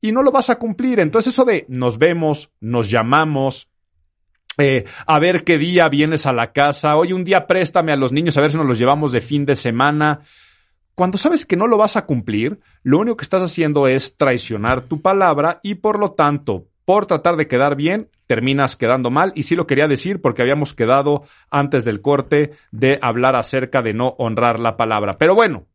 y no lo vas a cumplir. Entonces eso de nos vemos, nos llamamos, eh, a ver qué día vienes a la casa, oye, un día préstame a los niños a ver si nos los llevamos de fin de semana. Cuando sabes que no lo vas a cumplir, lo único que estás haciendo es traicionar tu palabra y por lo tanto por tratar de quedar bien, terminas quedando mal. Y sí lo quería decir porque habíamos quedado antes del corte de hablar acerca de no honrar la palabra. Pero bueno,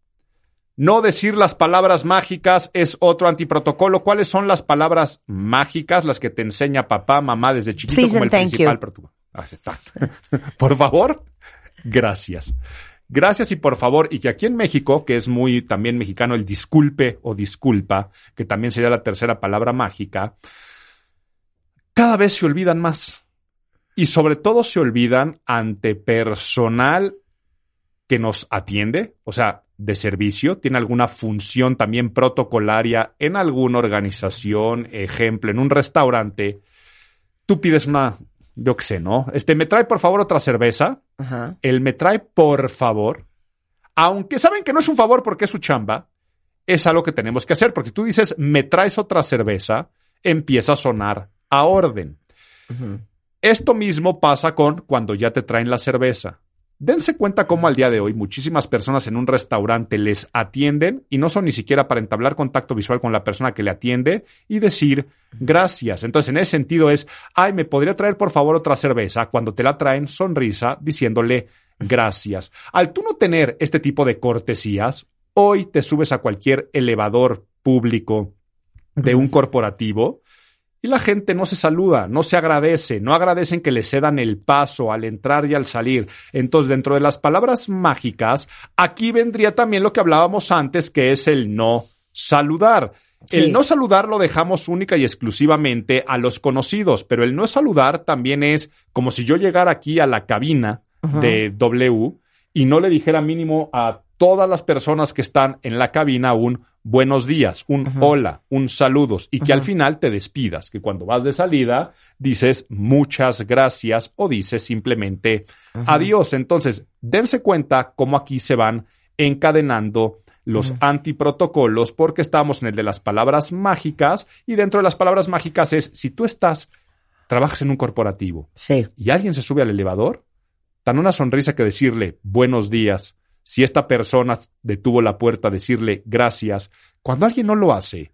no decir las palabras mágicas es otro antiprotocolo. ¿Cuáles son las palabras mágicas, las que te enseña papá, mamá desde chiquito Please como el principal protocolo? Ah. Por favor, gracias. Gracias y por favor, y que aquí en México, que es muy también mexicano el disculpe o disculpa, que también sería la tercera palabra mágica, cada vez se olvidan más. Y sobre todo se olvidan ante personal que nos atiende, o sea, de servicio, tiene alguna función también protocolaria en alguna organización, ejemplo, en un restaurante, tú pides una, yo qué sé, ¿no? Este, me trae por favor otra cerveza, Ajá. el me trae por favor, aunque saben que no es un favor porque es su chamba, es algo que tenemos que hacer, porque si tú dices me traes otra cerveza, empieza a sonar a orden. Esto mismo pasa con cuando ya te traen la cerveza. Dense cuenta cómo al día de hoy muchísimas personas en un restaurante les atienden y no son ni siquiera para entablar contacto visual con la persona que le atiende y decir gracias. Entonces, en ese sentido es, ay, ¿me podría traer por favor otra cerveza? Cuando te la traen, sonrisa, diciéndole gracias. Al tú no tener este tipo de cortesías, hoy te subes a cualquier elevador público de un corporativo y la gente no se saluda, no se agradece, no agradecen que le cedan el paso al entrar y al salir. Entonces, dentro de las palabras mágicas, aquí vendría también lo que hablábamos antes, que es el no saludar. Sí. El no saludar lo dejamos única y exclusivamente a los conocidos, pero el no saludar también es como si yo llegara aquí a la cabina de W y no le dijera mínimo a todas las personas que están en la cabina un buenos días, un hola, un saludos y que al final te despidas, que cuando vas de salida dices muchas gracias o dices simplemente adiós. Entonces, dense cuenta cómo aquí se van encadenando los antiprotocolos porque estamos en el de las palabras mágicas y dentro de las palabras mágicas es si tú estás, trabajas en un corporativo Sí. y alguien se sube al elevador, tan una sonrisa que decirle buenos días, si esta persona detuvo la puerta, decirle gracias. Cuando alguien no lo hace,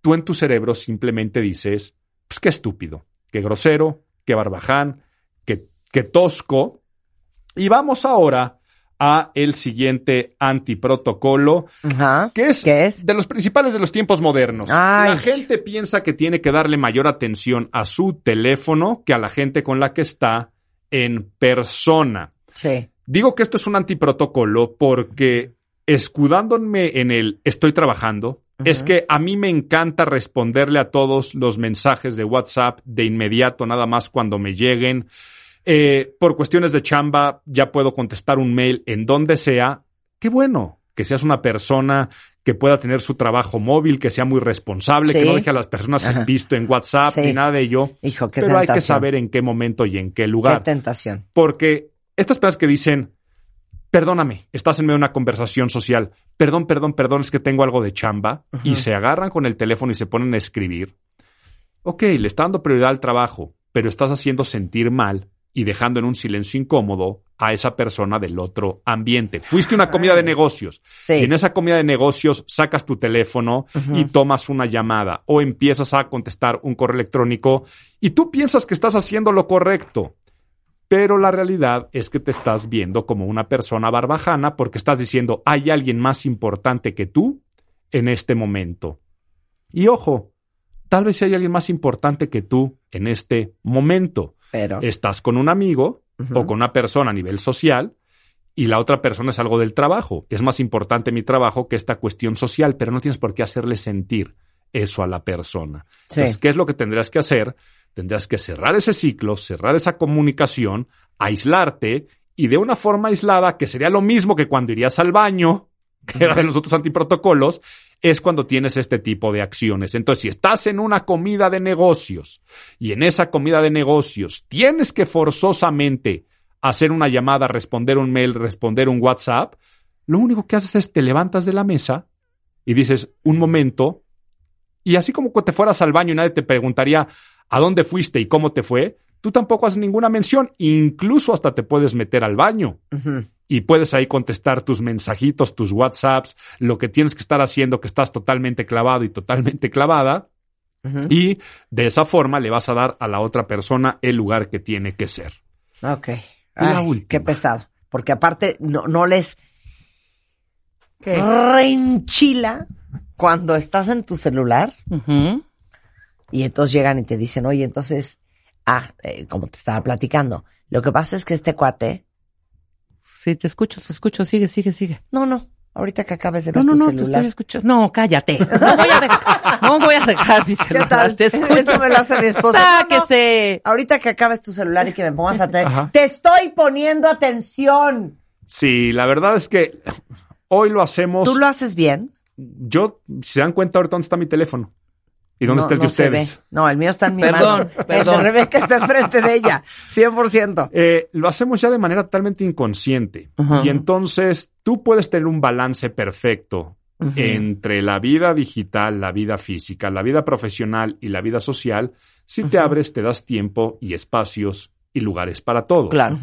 tú en tu cerebro simplemente dices, pues qué estúpido, qué grosero, qué barbaján, qué, qué tosco. Y vamos ahora a el siguiente antiprotocolo, Ajá. que es, ¿Qué es? de los principales de los tiempos modernos. Ay. La gente piensa que tiene que darle mayor atención a su teléfono que a la gente con la que está en persona. Sí. Digo que esto es un antiprotocolo porque escudándome en el estoy trabajando, es que a mí me encanta responderle a todos los mensajes de WhatsApp de inmediato, nada más cuando me lleguen. Eh, por cuestiones de chamba, ya puedo contestar un mail en donde sea. Qué bueno que seas una persona que pueda tener su trabajo móvil, que sea muy responsable, Sí. que no deje a las personas Ajá. en visto en WhatsApp Sí. ni nada de ello. Hijo, qué Pero hay que saber en qué momento y en qué Qué lugar. tentación. Porque estas personas que dicen, perdóname, estás en medio de una conversación social, perdón, perdón, perdón, es que tengo algo de chamba, y se agarran con el teléfono y se ponen a escribir. Ok, le está dando prioridad al trabajo, pero estás haciendo sentir mal y dejando en un silencio incómodo a esa persona del otro ambiente. Fuiste a una comida de negocios Sí. y en esa comida de negocios sacas tu teléfono y tomas una llamada o empiezas a contestar un correo electrónico y tú piensas que estás haciendo lo correcto. Pero la realidad es que te estás viendo como una persona barbajana porque estás diciendo hay alguien más importante que tú en este momento. Y ojo, tal vez hay alguien más importante que tú en este momento. Pero. Estás con un amigo o con una persona a nivel social y la otra persona es algo del trabajo. Es más importante mi trabajo que esta cuestión social, pero no tienes por qué hacerle sentir eso a la persona. Sí. Entonces, ¿qué es lo que tendrías que hacer? Tendrías que cerrar ese ciclo, cerrar esa comunicación, aislarte y de una forma aislada, que sería lo mismo que cuando irías al baño, que era de los otros antiprotocolos, es cuando tienes este tipo de acciones. Entonces, si estás en una comida de negocios y en esa comida de negocios tienes que forzosamente hacer una llamada, responder un mail, responder un WhatsApp, lo único que haces es te levantas de la mesa y dices, un momento, y así como te fueras al baño y nadie te preguntaría a dónde fuiste y cómo te fue, tú tampoco haces ninguna mención, incluso hasta te puedes meter al baño y puedes ahí contestar tus mensajitos, tus WhatsApps, lo que tienes que estar haciendo, que estás totalmente clavado y totalmente clavada, Y de esa forma le vas a dar a la otra persona el lugar que tiene que ser. Ok. Ay, qué pesado. Porque aparte no, no les ¿Qué? reenchila cuando estás en tu celular Ujú. Y entonces llegan y te dicen, oye, entonces, ah, eh, como te estaba platicando, lo que pasa es que este cuate, Sí, te escucho, te escucho. Sigue, sigue, sigue. no, no, ahorita que acabes de No, ver no, tu no, te celular. estoy escuchando. No, cállate. No voy a dejar, no voy a dejar mi ¿Qué celular. tal? Te escucho. Eso me lo hace mi esposa. No, no. Sáquese. Ahorita que acabes tu celular y que me pongas a. Ajá. Te estoy poniendo atención. Sí, la verdad es que hoy lo hacemos. ¿Tú lo haces bien? Yo, si se dan cuenta ahorita dónde está mi teléfono. ¿Y dónde No, está el de no ustedes? No, el mío está en mi Perdón, mano. El perdón. de Rebeca está enfrente de ella. 100%. Eh, lo hacemos ya de manera totalmente inconsciente. Y entonces tú puedes tener un balance perfecto entre la vida digital, la vida física, la vida profesional y la vida social si te abres, te das tiempo y espacios y lugares para todo. Claro.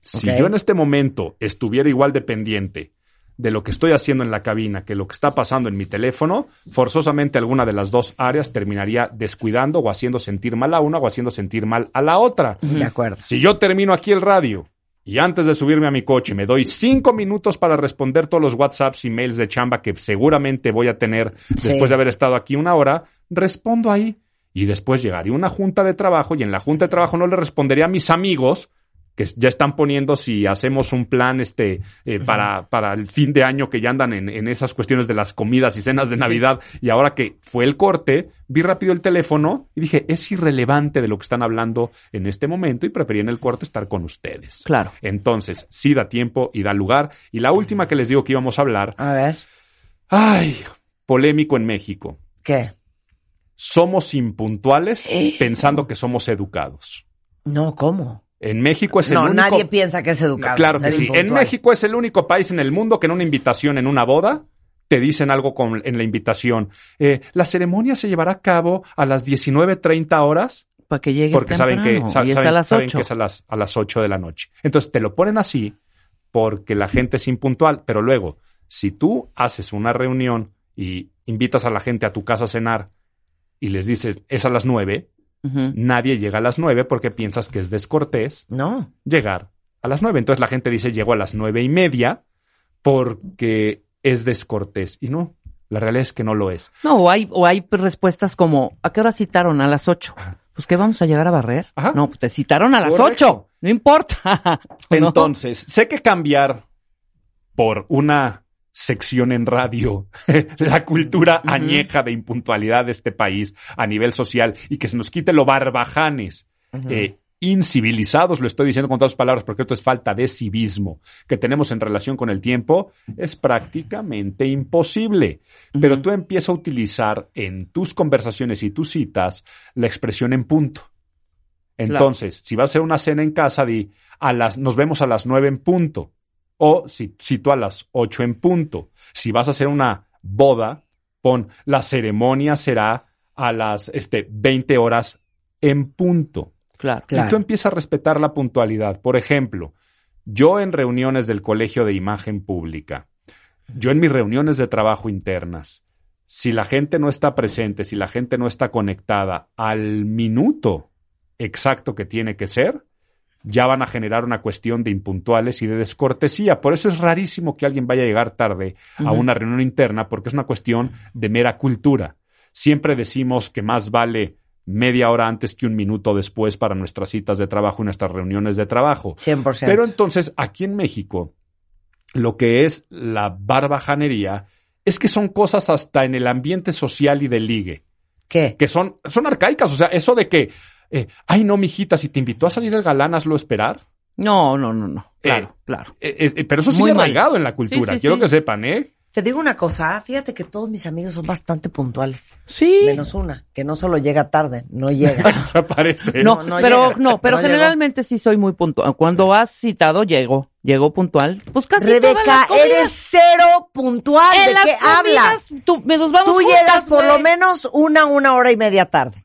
Si yo en este momento estuviera igual dependiente de lo que estoy haciendo en la cabina que lo que está pasando en mi teléfono, forzosamente alguna de las dos áreas terminaría descuidando o haciendo sentir mal a una o haciendo sentir mal a la otra. De acuerdo. Si yo termino aquí el radio y antes de subirme a mi coche me doy cinco minutos para responder todos los WhatsApps y mails de chamba que seguramente voy a tener Sí. después de haber estado aquí una hora, respondo ahí. Y después llegaría una junta de trabajo y en la junta de trabajo no le respondería a mis amigos que ya están poniendo si hacemos un plan este eh, para, para el fin de año que ya andan en, en esas cuestiones de las comidas y cenas de Navidad y ahora que fue el corte, vi rápido el teléfono y dije, es irrelevante de lo que están hablando en este momento y preferí en el corte estar con ustedes. Claro. Entonces, sí da tiempo y da lugar. Y la última que les digo que íbamos a hablar, A ver, ay, polémico en México. ¿qué? Somos impuntuales Eh. pensando que somos educados. No, ¿cómo? En México es el No, único... nadie piensa que es educado. Claro que sí. En. México es el único país en el mundo que en una invitación, en una boda, te dicen algo con, en la invitación. Eh, la ceremonia se llevará a cabo a las 19.30 horas Para que llegues porque saben que, sa- y es saben, a las saben 8. que es a las, a las 8 de la noche. Entonces te lo ponen así porque la gente es impuntual, pero luego, si tú haces una reunión y invitas a la gente a tu casa a cenar y les dices es a las 9, Nadie llega a las 9 porque piensas que es descortés No. llegar a las 9. Entonces la gente dice llego a las nueve y media porque es descortés. Y no, la realidad es que no lo es. No, o hay, o hay pues, respuestas como, ¿a qué hora citaron? A las 8. Pues que vamos a llegar a barrer. Ajá. No, pues te citaron a las Correcto. 8. No importa. ¿No? Entonces, sé que cambiar por una sección en radio la cultura añeja de impuntualidad de este país a nivel social y que se nos quite lo barbajanes. eh, incivilizados, lo estoy diciendo con todas las palabras porque esto es falta de civismo que tenemos en relación con el tiempo, es prácticamente imposible. Pero tú empiezas a utilizar en tus conversaciones y tus citas la expresión en punto. Entonces, si vas a hacer una cena en casa, di a las, nos vemos a las nueve en punto. O si cito a las ocho en punto. Si vas a hacer una boda, pon la ceremonia será a las este, 20 horas en punto. Claro. Claro. Y tú empiezas a respetar la puntualidad. Por ejemplo, yo en reuniones del Colegio de Imagen Pública, yo en mis reuniones de trabajo internas, si la gente no está presente, si la gente no está conectada al minuto exacto que tiene que ser, ya van a generar una cuestión de impuntuales y de descortesía. Por eso es rarísimo que alguien vaya a llegar tarde a una reunión interna, porque es una cuestión de mera cultura. Siempre decimos que más vale media hora antes que un minuto después para nuestras citas de trabajo y nuestras reuniones de trabajo. 100%. Pero entonces, aquí en México, lo que es la barbajanería es que son cosas hasta en el ambiente social y de ligue, ¿Qué? que son, son arcaicas. O sea, eso de que, eh, ay, no, mijita, si te invitó a salir el galán, hazlo esperar. No, no, no, no. Claro, Eh, claro. Eh, eh, pero eso Muy sigue mal. arraigado en la cultura. Sí, sí, Quiero sí. que sepan, ¿eh? Te digo una cosa, fíjate que todos mis amigos son bastante puntuales. Sí. Menos una, que no solo llega tarde, no llega. Desaparece. No, No, no pero llega. no, pero No llegó. generalmente sí soy muy puntual. Cuando has citado, llego. Llego puntual. Pues casi todas Rebeca, las comidas. eres cero puntual. ¿De qué hablas? Tú, me nos vamos Tú juntas, llegas por lo menos una, una hora y media tarde.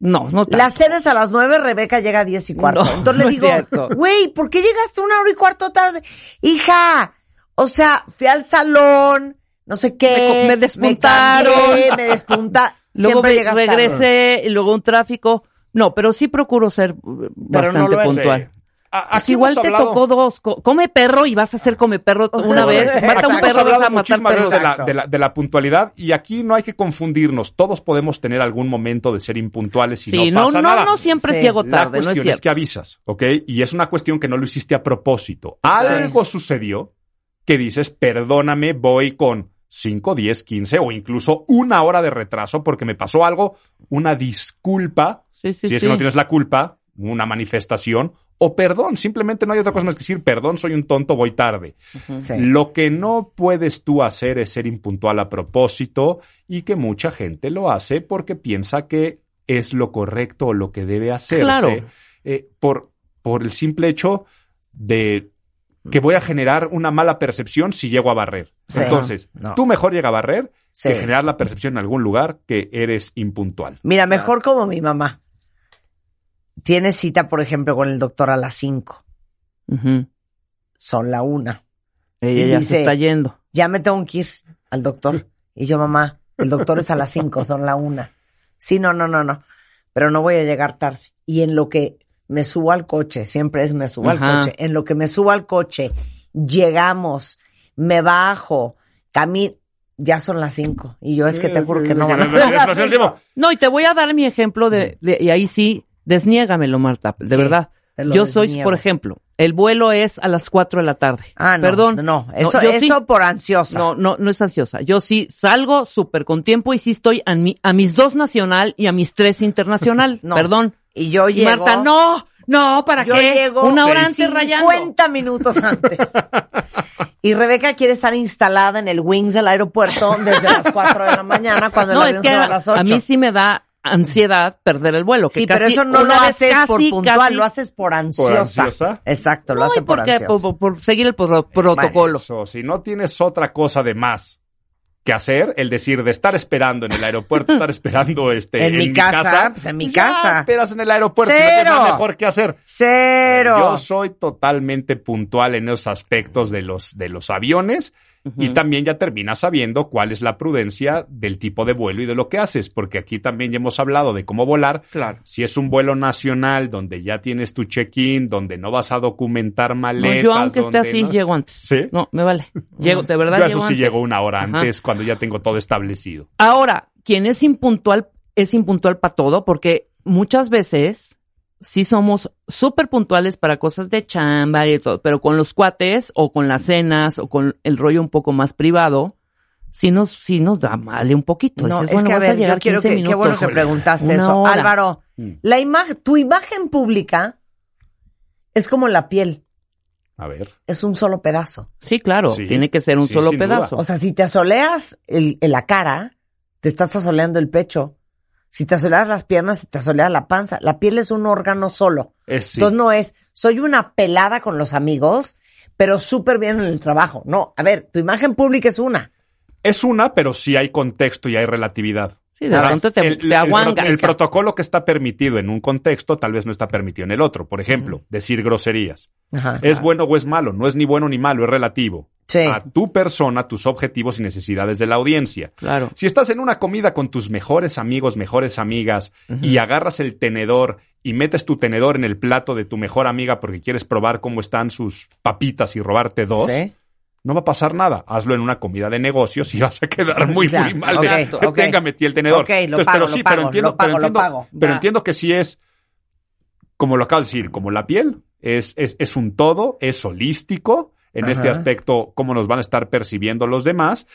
No, no tanto. La cena es a las nueve, Rebeca llega a diez y cuarto. No, Entonces no le digo, güey, ¿por qué llegaste una hora y cuarto tarde? Hija, o sea, fui al salón, no sé qué. Me co- me despuntaron. cambié, Me despunta. Luego Siempre tarde. regresé y luego un tráfico. No, pero sí procuro ser eh, bastante no puntual. Aquí igual te hablado- tocó dos. Co- Come perro y vas a ser come perro una vez. Mata un perro, vas a matar muchísimas perro. de la, de, la, de la- la puntualidad y aquí no hay que confundirnos. Todos podemos tener algún momento de ser impuntuales y Sí, no no, pasa no, nada. no siempre Sí. llego La tarde, no cuestión es es, cierto. que avisas, ¿ok? Y es una cuestión que no lo hiciste a propósito. Algo sucedió que dices, perdóname, voy con 5, 10, 15 o incluso una hora de retraso porque me pasó algo, una disculpa, Sí, sí, si es sí. que no tienes la culpa, una manifestación, o perdón, simplemente no hay otra cosa más que decir, perdón, soy un tonto, voy tarde. Sí. Lo que no puedes tú hacer es ser impuntual a propósito y que mucha gente lo hace porque piensa que es lo correcto o lo que debe hacerse Claro. eh, por, por el simple hecho de que voy a generar una mala percepción si llego a barrer. Sí. Entonces, No. tú mejor llega a barrer Sí. que generar la percepción en algún lugar que eres impuntual. Mira, mejor como mi mamá. Tiene cita, por ejemplo, con el doctor a las 5. Ujú. Son la una. Ella Y ya dice- se está yendo. Ya me tengo que ir al doctor. Y yo, mamá, el doctor es a las 5, son la una. Sí, no, no, no, no. Pero no voy a llegar tarde. Y en lo que me subo al coche, siempre es me subo Ajá. al coche. En lo que me subo al coche, llegamos, me bajo, camino. Ya son las 5. Y yo es que te juro que no van a cinco. No, y te voy a dar mi ejemplo de, de- y ahí sí, desniégamelo, Marta, de verdad. Yo soy, por ejemplo, el vuelo es a las 4 de la tarde. Ah, no. Perdón. No, eso, yo eso sí- por ansiosa. No, no, no es ansiosa. Yo sí salgo súper con tiempo y sí estoy a, mi- a mis dos nacional y a mis tres internacional. No. Perdón. Y yo llego. Marta, no, no, ¿para Yo qué? llego Una hora antes rayando. 50 minutos antes. Y Rebeca quiere estar instalada en el wings del aeropuerto desde las 4 de la mañana cuando No, el es avión que se va a, a las 8. a mí sí me da ansiedad perder el vuelo. que Sí, pero eso no lo haces por puntual, casi- lo haces por ansiosa. ansiosa? Exacto, lo No, hace y por porque ansiosa. por, por seguir el pro- protocolo. Eso, si no tienes otra cosa de más que hacer, el decir de estar esperando en el aeropuerto, estar esperando este, En mi casa, pues, en mi ya casa. esperas en el aeropuerto, no Cero. nada mejor que hacer. Cero. Yo soy totalmente puntual en esos aspectos de los, de los aviones y también ya terminas sabiendo cuál es la prudencia del tipo de vuelo y de lo que haces, porque aquí también ya hemos hablado de cómo volar. Claro. Si es un vuelo nacional donde ya tienes tu check-in, donde no vas a documentar No, maletas. yo aunque esté así, no- llego antes. ¿Sí? No, me vale. Llego, de verdad Yo llego eso sí antes. llego una hora Ajá. antes cuando ya tengo todo establecido. Ahora, quien es impuntual, es impuntual para todo, porque muchas veces sí somos súper puntuales para cosas de chamba y todo, pero con los cuates o con las cenas o con el rollo un poco más privado, sí nos, sí nos da mal un poquito. No, Dices, es bueno, que a ver, yo quiero 15 que, qué bueno que preguntaste eso. hora. Álvaro, Mm. la imagen, tu imagen pública es como la piel, A ver. es un solo pedazo. Sí, claro, Sí. tiene que ser un Sí, solo duda. pedazo. O sea, si te asoleas el, en la cara, te estás asoleando el pecho. Si te asoleas las piernas, te asoleas la panza. La piel es un órgano solo. Es, sí. Entonces no es, soy una pelada con los amigos, pero súper bien en el trabajo. No, a ver, tu imagen pública es una. Es una, pero sí hay contexto y hay relatividad. Sí, de pronto te, el, te el- aguangas. el protocolo que está permitido en un contexto tal vez no está permitido en el otro. Por ejemplo, decir groserías. Ajá. ¿Es bueno o es malo? No es ni bueno ni malo, es relativo. Sí. A tu persona, tus objetivos y necesidades de la audiencia. Claro. Si estás en una comida con tus mejores amigos, mejores amigas, y agarras el tenedor y metes tu tenedor en el plato de tu mejor amiga porque quieres probar cómo están sus papitas y robarte dos, Sí. No va a pasar nada. Hazlo en una comida de negocios y vas a quedar muy, Claro, muy mal. de, ok, ok. Tenga, metí el tenedor. Ok, lo pago, pero lo pago, pero entiendo, lo pago, pero lo entiendo, pago. pero entiendo que sí es, como lo acabo de decir, como la piel, es, es, es un todo, es holístico en este aspecto, cómo nos van a estar percibiendo los demás.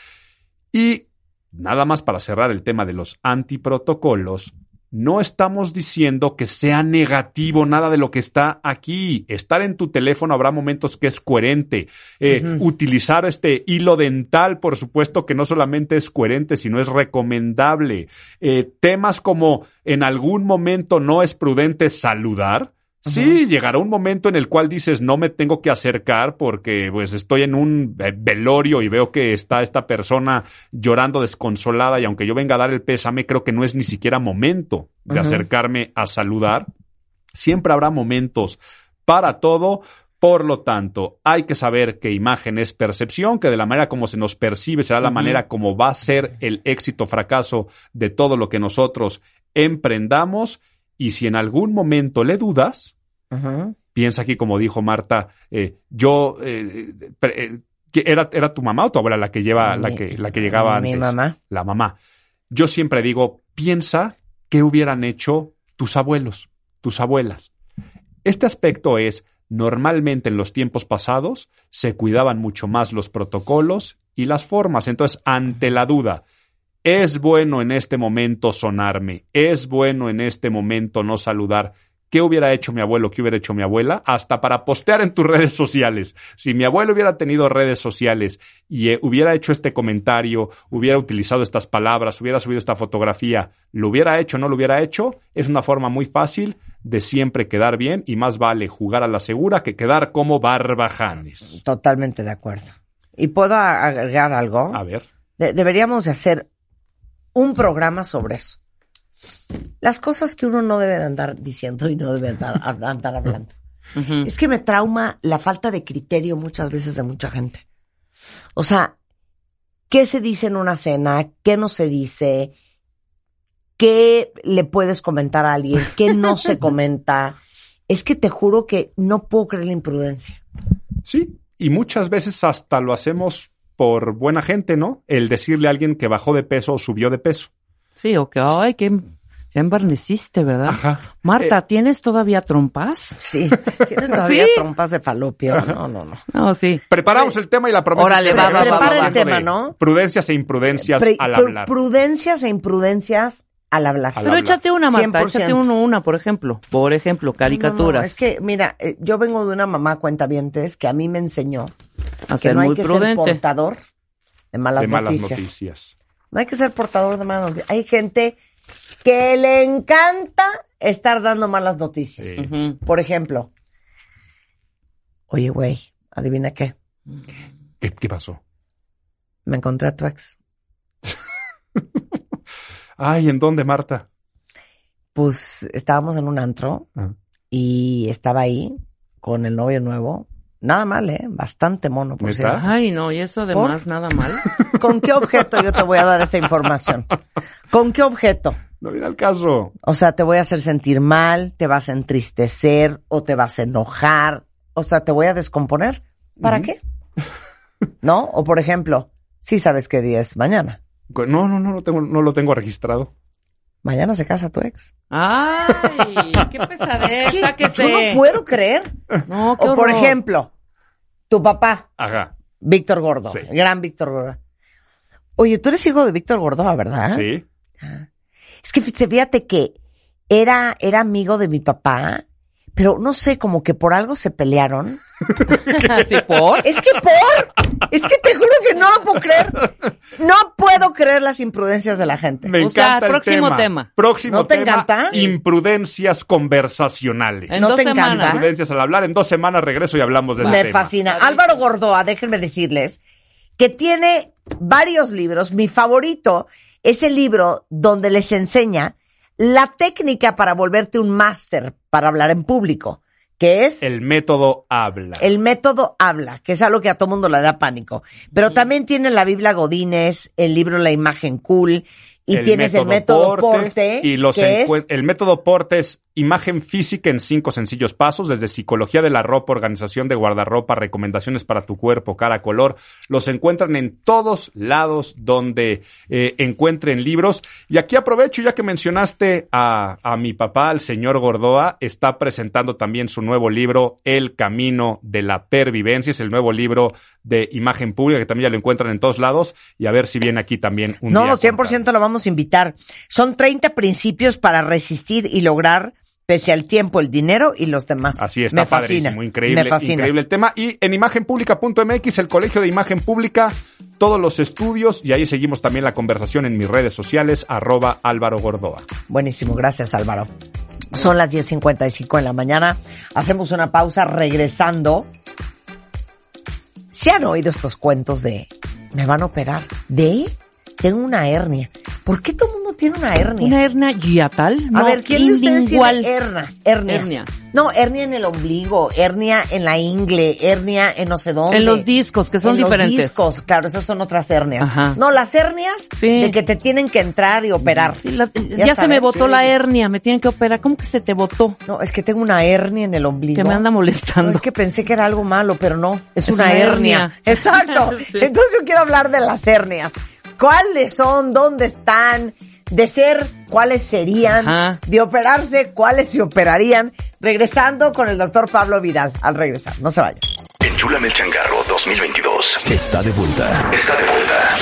Y nada más para cerrar el tema de los antiprotocolos, no estamos diciendo que sea negativo nada de lo que está aquí. Estar en tu teléfono habrá momentos que es coherente. Eh, Utilizar este hilo dental, por supuesto que no solamente es coherente, sino es recomendable. Eh, temas como en algún momento no es prudente saludar. Sí, llegará un momento en el cual dices no me tengo que acercar porque pues estoy en un velorio y veo que está esta persona llorando desconsolada y aunque yo venga a dar el pésame creo que no es ni siquiera momento de acercarme a saludar. Siempre habrá momentos para todo Por lo tanto, hay que saber que imagen es percepción, que de la manera como se nos percibe será la manera como va a ser el éxito o fracaso de todo lo que nosotros emprendamos. Y si en algún momento le dudas, Piensa aquí como dijo Marta, eh, yo eh, eh, era, era tu mamá o tu abuela la que lleva, la Mi- que, la que llegaba Mi antes. mamá. La mamá. Yo siempre digo, piensa qué hubieran hecho tus abuelos, tus abuelas. Este aspecto es, normalmente en los tiempos pasados se cuidaban mucho más los protocolos y las formas. Entonces, ante la duda, ¿es bueno en este momento sonarme? ¿Es bueno en este momento no saludar? ¿Qué hubiera hecho mi abuelo? ¿Qué hubiera hecho mi abuela? Hasta para postear en tus redes sociales. Si mi abuelo hubiera tenido redes sociales y eh, hubiera hecho este comentario, hubiera utilizado estas palabras, hubiera subido esta fotografía, ¿lo hubiera hecho o no lo hubiera hecho? Es una forma muy fácil de siempre quedar bien y más vale jugar a la segura que quedar como barbajanes. Totalmente de acuerdo. ¿Y puedo agregar algo? A ver. De- deberíamos de hacer un programa sobre eso. Las cosas que uno no debe de andar diciendo y no debe andar, andar hablando. Es que me trauma la falta de criterio muchas veces de mucha gente. O sea, ¿qué se dice en una cena? ¿Qué no se dice? ¿Qué le puedes comentar a alguien? ¿Qué no se comenta? Es que te juro que no puedo creer la imprudencia. Sí, y muchas veces hasta lo hacemos por buena gente, ¿no? El decirle a alguien que bajó de peso o subió de peso. Sí, o que, ay, que ya embarneciste, ¿verdad? Ajá. Marta, ¿tienes todavía trompas? Sí. ¿Tienes todavía Sí. trompas de falopio? No, no, no. No, sí. Preparamos el tema y la promesa. Órale, va, va, regresamos va, va, va. hablando Prepara el tema, ¿no? Prudencias e imprudencias Pre- al hablar. Prudencias e imprudencias al hablar. Al Pero hablar. échate una, Marta, 100%. échate uno, una, por ejemplo. Por ejemplo, caricaturas. No, no, es que, mira, eh, yo vengo de una mamá cuentavientes que a mí me enseñó a que ser no hay muy que prudente. ser portador de malas, de malas noticias. noticias. No hay que ser portador de malas noticias. Hay gente que le encanta estar dando malas noticias. Sí. Por ejemplo, oye, güey, adivina qué. ¿Qué, qué pasó? Me encontré a tu ex. Ay, ¿en dónde, Marta? Pues estábamos en un antro Ah. y estaba ahí con el novio nuevo. Nada mal, ¿eh? Bastante mono, por cierto. Ay, no, y eso además nada mal. ¿Con qué objeto yo te voy a dar esa información? ¿Con qué objeto? No viene al caso. O sea, te voy a hacer sentir mal, te vas a entristecer o te vas a enojar. O sea, te voy a descomponer. ¿Para qué? ¿No? O por ejemplo, sí sabes qué día es mañana. No, no, no, tengo, no lo tengo registrado. Mañana se casa tu ex. Ay, qué pesadez, Es que yo no puedo creer. No, qué O por horror. ejemplo, tu papá, Ajá. Víctor Gordo, Sí. el gran Víctor Gordo. Oye, tú eres hijo de Víctor Gordoa, ¿verdad? Sí. Es que fí- fíjate que era, era amigo de mi papá, pero no sé, como que por algo se pelearon. ¿Sí, por? Es que por, es que te juro que no lo puedo creer. No puedo creer las imprudencias de la gente. Me O sea, encanta el próximo tema. tema. Próximo ¿No te tema. encanta? Imprudencias conversacionales. En ¿No dos te semanas. encanta? Imprudencias al hablar. En dos semanas regreso y hablamos de ese Me tema. fascina. Álvaro Gordoa, déjenme decirles que tiene varios libros. Mi favorito es el libro donde les enseña la técnica para volverte un máster para hablar en público, que es El método habla. el método habla, que es algo que a todo mundo le da pánico. Pero también tiene la Biblia Godínez, el libro La imagen cool, y tienes el método Porte, y los que es el método Porte es imagen física en cinco sencillos pasos, desde psicología de la ropa, organización de guardarropa, recomendaciones para tu cuerpo, cara, color. Los encuentran en todos lados donde eh, encuentren libros. Y aquí aprovecho, ya que mencionaste a, a mi papá, el señor Gordoa, está presentando también su nuevo libro, El Camino de la Pervivencia. Es el nuevo libro de imagen pública, que también ya lo encuentran en todos lados. Y a ver si viene aquí también un No, día. a 100% lo vamos a invitar. Son 30 principios para resistir y lograr pese al tiempo, el dinero y los demás. Así está Me fascina, padrísimo, increíble, Me fascina. increíble el tema. Y en imagenpublica.mx, el Colegio de Imagen Pública, todos los estudios, y ahí seguimos también la conversación en mis redes sociales, arroba Álvaro Gordoa. Buenísimo, gracias Álvaro. Son las 10.55 en la mañana. Hacemos una pausa regresando. ¿Se han oído estos cuentos de me van a operar? ¿De? Tengo una hernia. ¿Por qué todo tiene una hernia? Una hernia hiatal. A no, ver, ¿quién de ustedes tiene hernias? Hernias. Hernia. No, hernia en el ombligo, hernia en la ingle, hernia en no sé dónde. En los discos, que son En diferentes. Los discos, claro, esas son otras hernias. Ajá. No, las hernias Sí. de que te tienen que entrar y operar. Sí, la- ya se me botó la hernia, me tienen que operar. ¿Cómo que se te botó? No, es que tengo una hernia en el ombligo. Que me anda molestando. No, es que pensé que era algo malo, pero no, es, Es una, una hernia. hernia. Exacto. Entonces yo quiero hablar de las hernias. ¿Cuáles son? ¿Dónde están? De ser, ¿cuáles serían? Ajá. De operarse, ¿cuáles se operarían? Regresando con el doctor Pablo Vidal. Al regresar, no se vayan. Enchúlame el changarro 2022. Está de vuelta. Está de vuelta.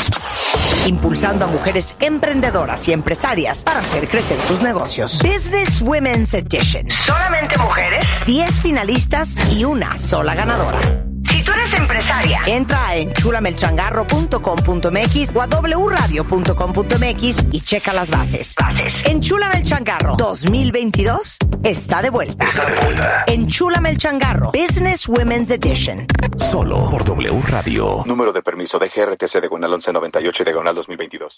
Impulsando a mujeres emprendedoras y empresarias para hacer crecer sus negocios. Business Women's Edition. Solamente mujeres, 10 finalistas y una sola ganadora. Eres empresaria, entra a enchulamelchangarro.com.mx o a wradio.com.mx y checa las bases. Bases. Enchúlame el changarro 2022 está de vuelta. Está de vuelta. Enchúlame el changarro Business Women's Edition. Solo por W Radio. Número de permiso de GRTC de Gonal 1198 y de Gonal 2022.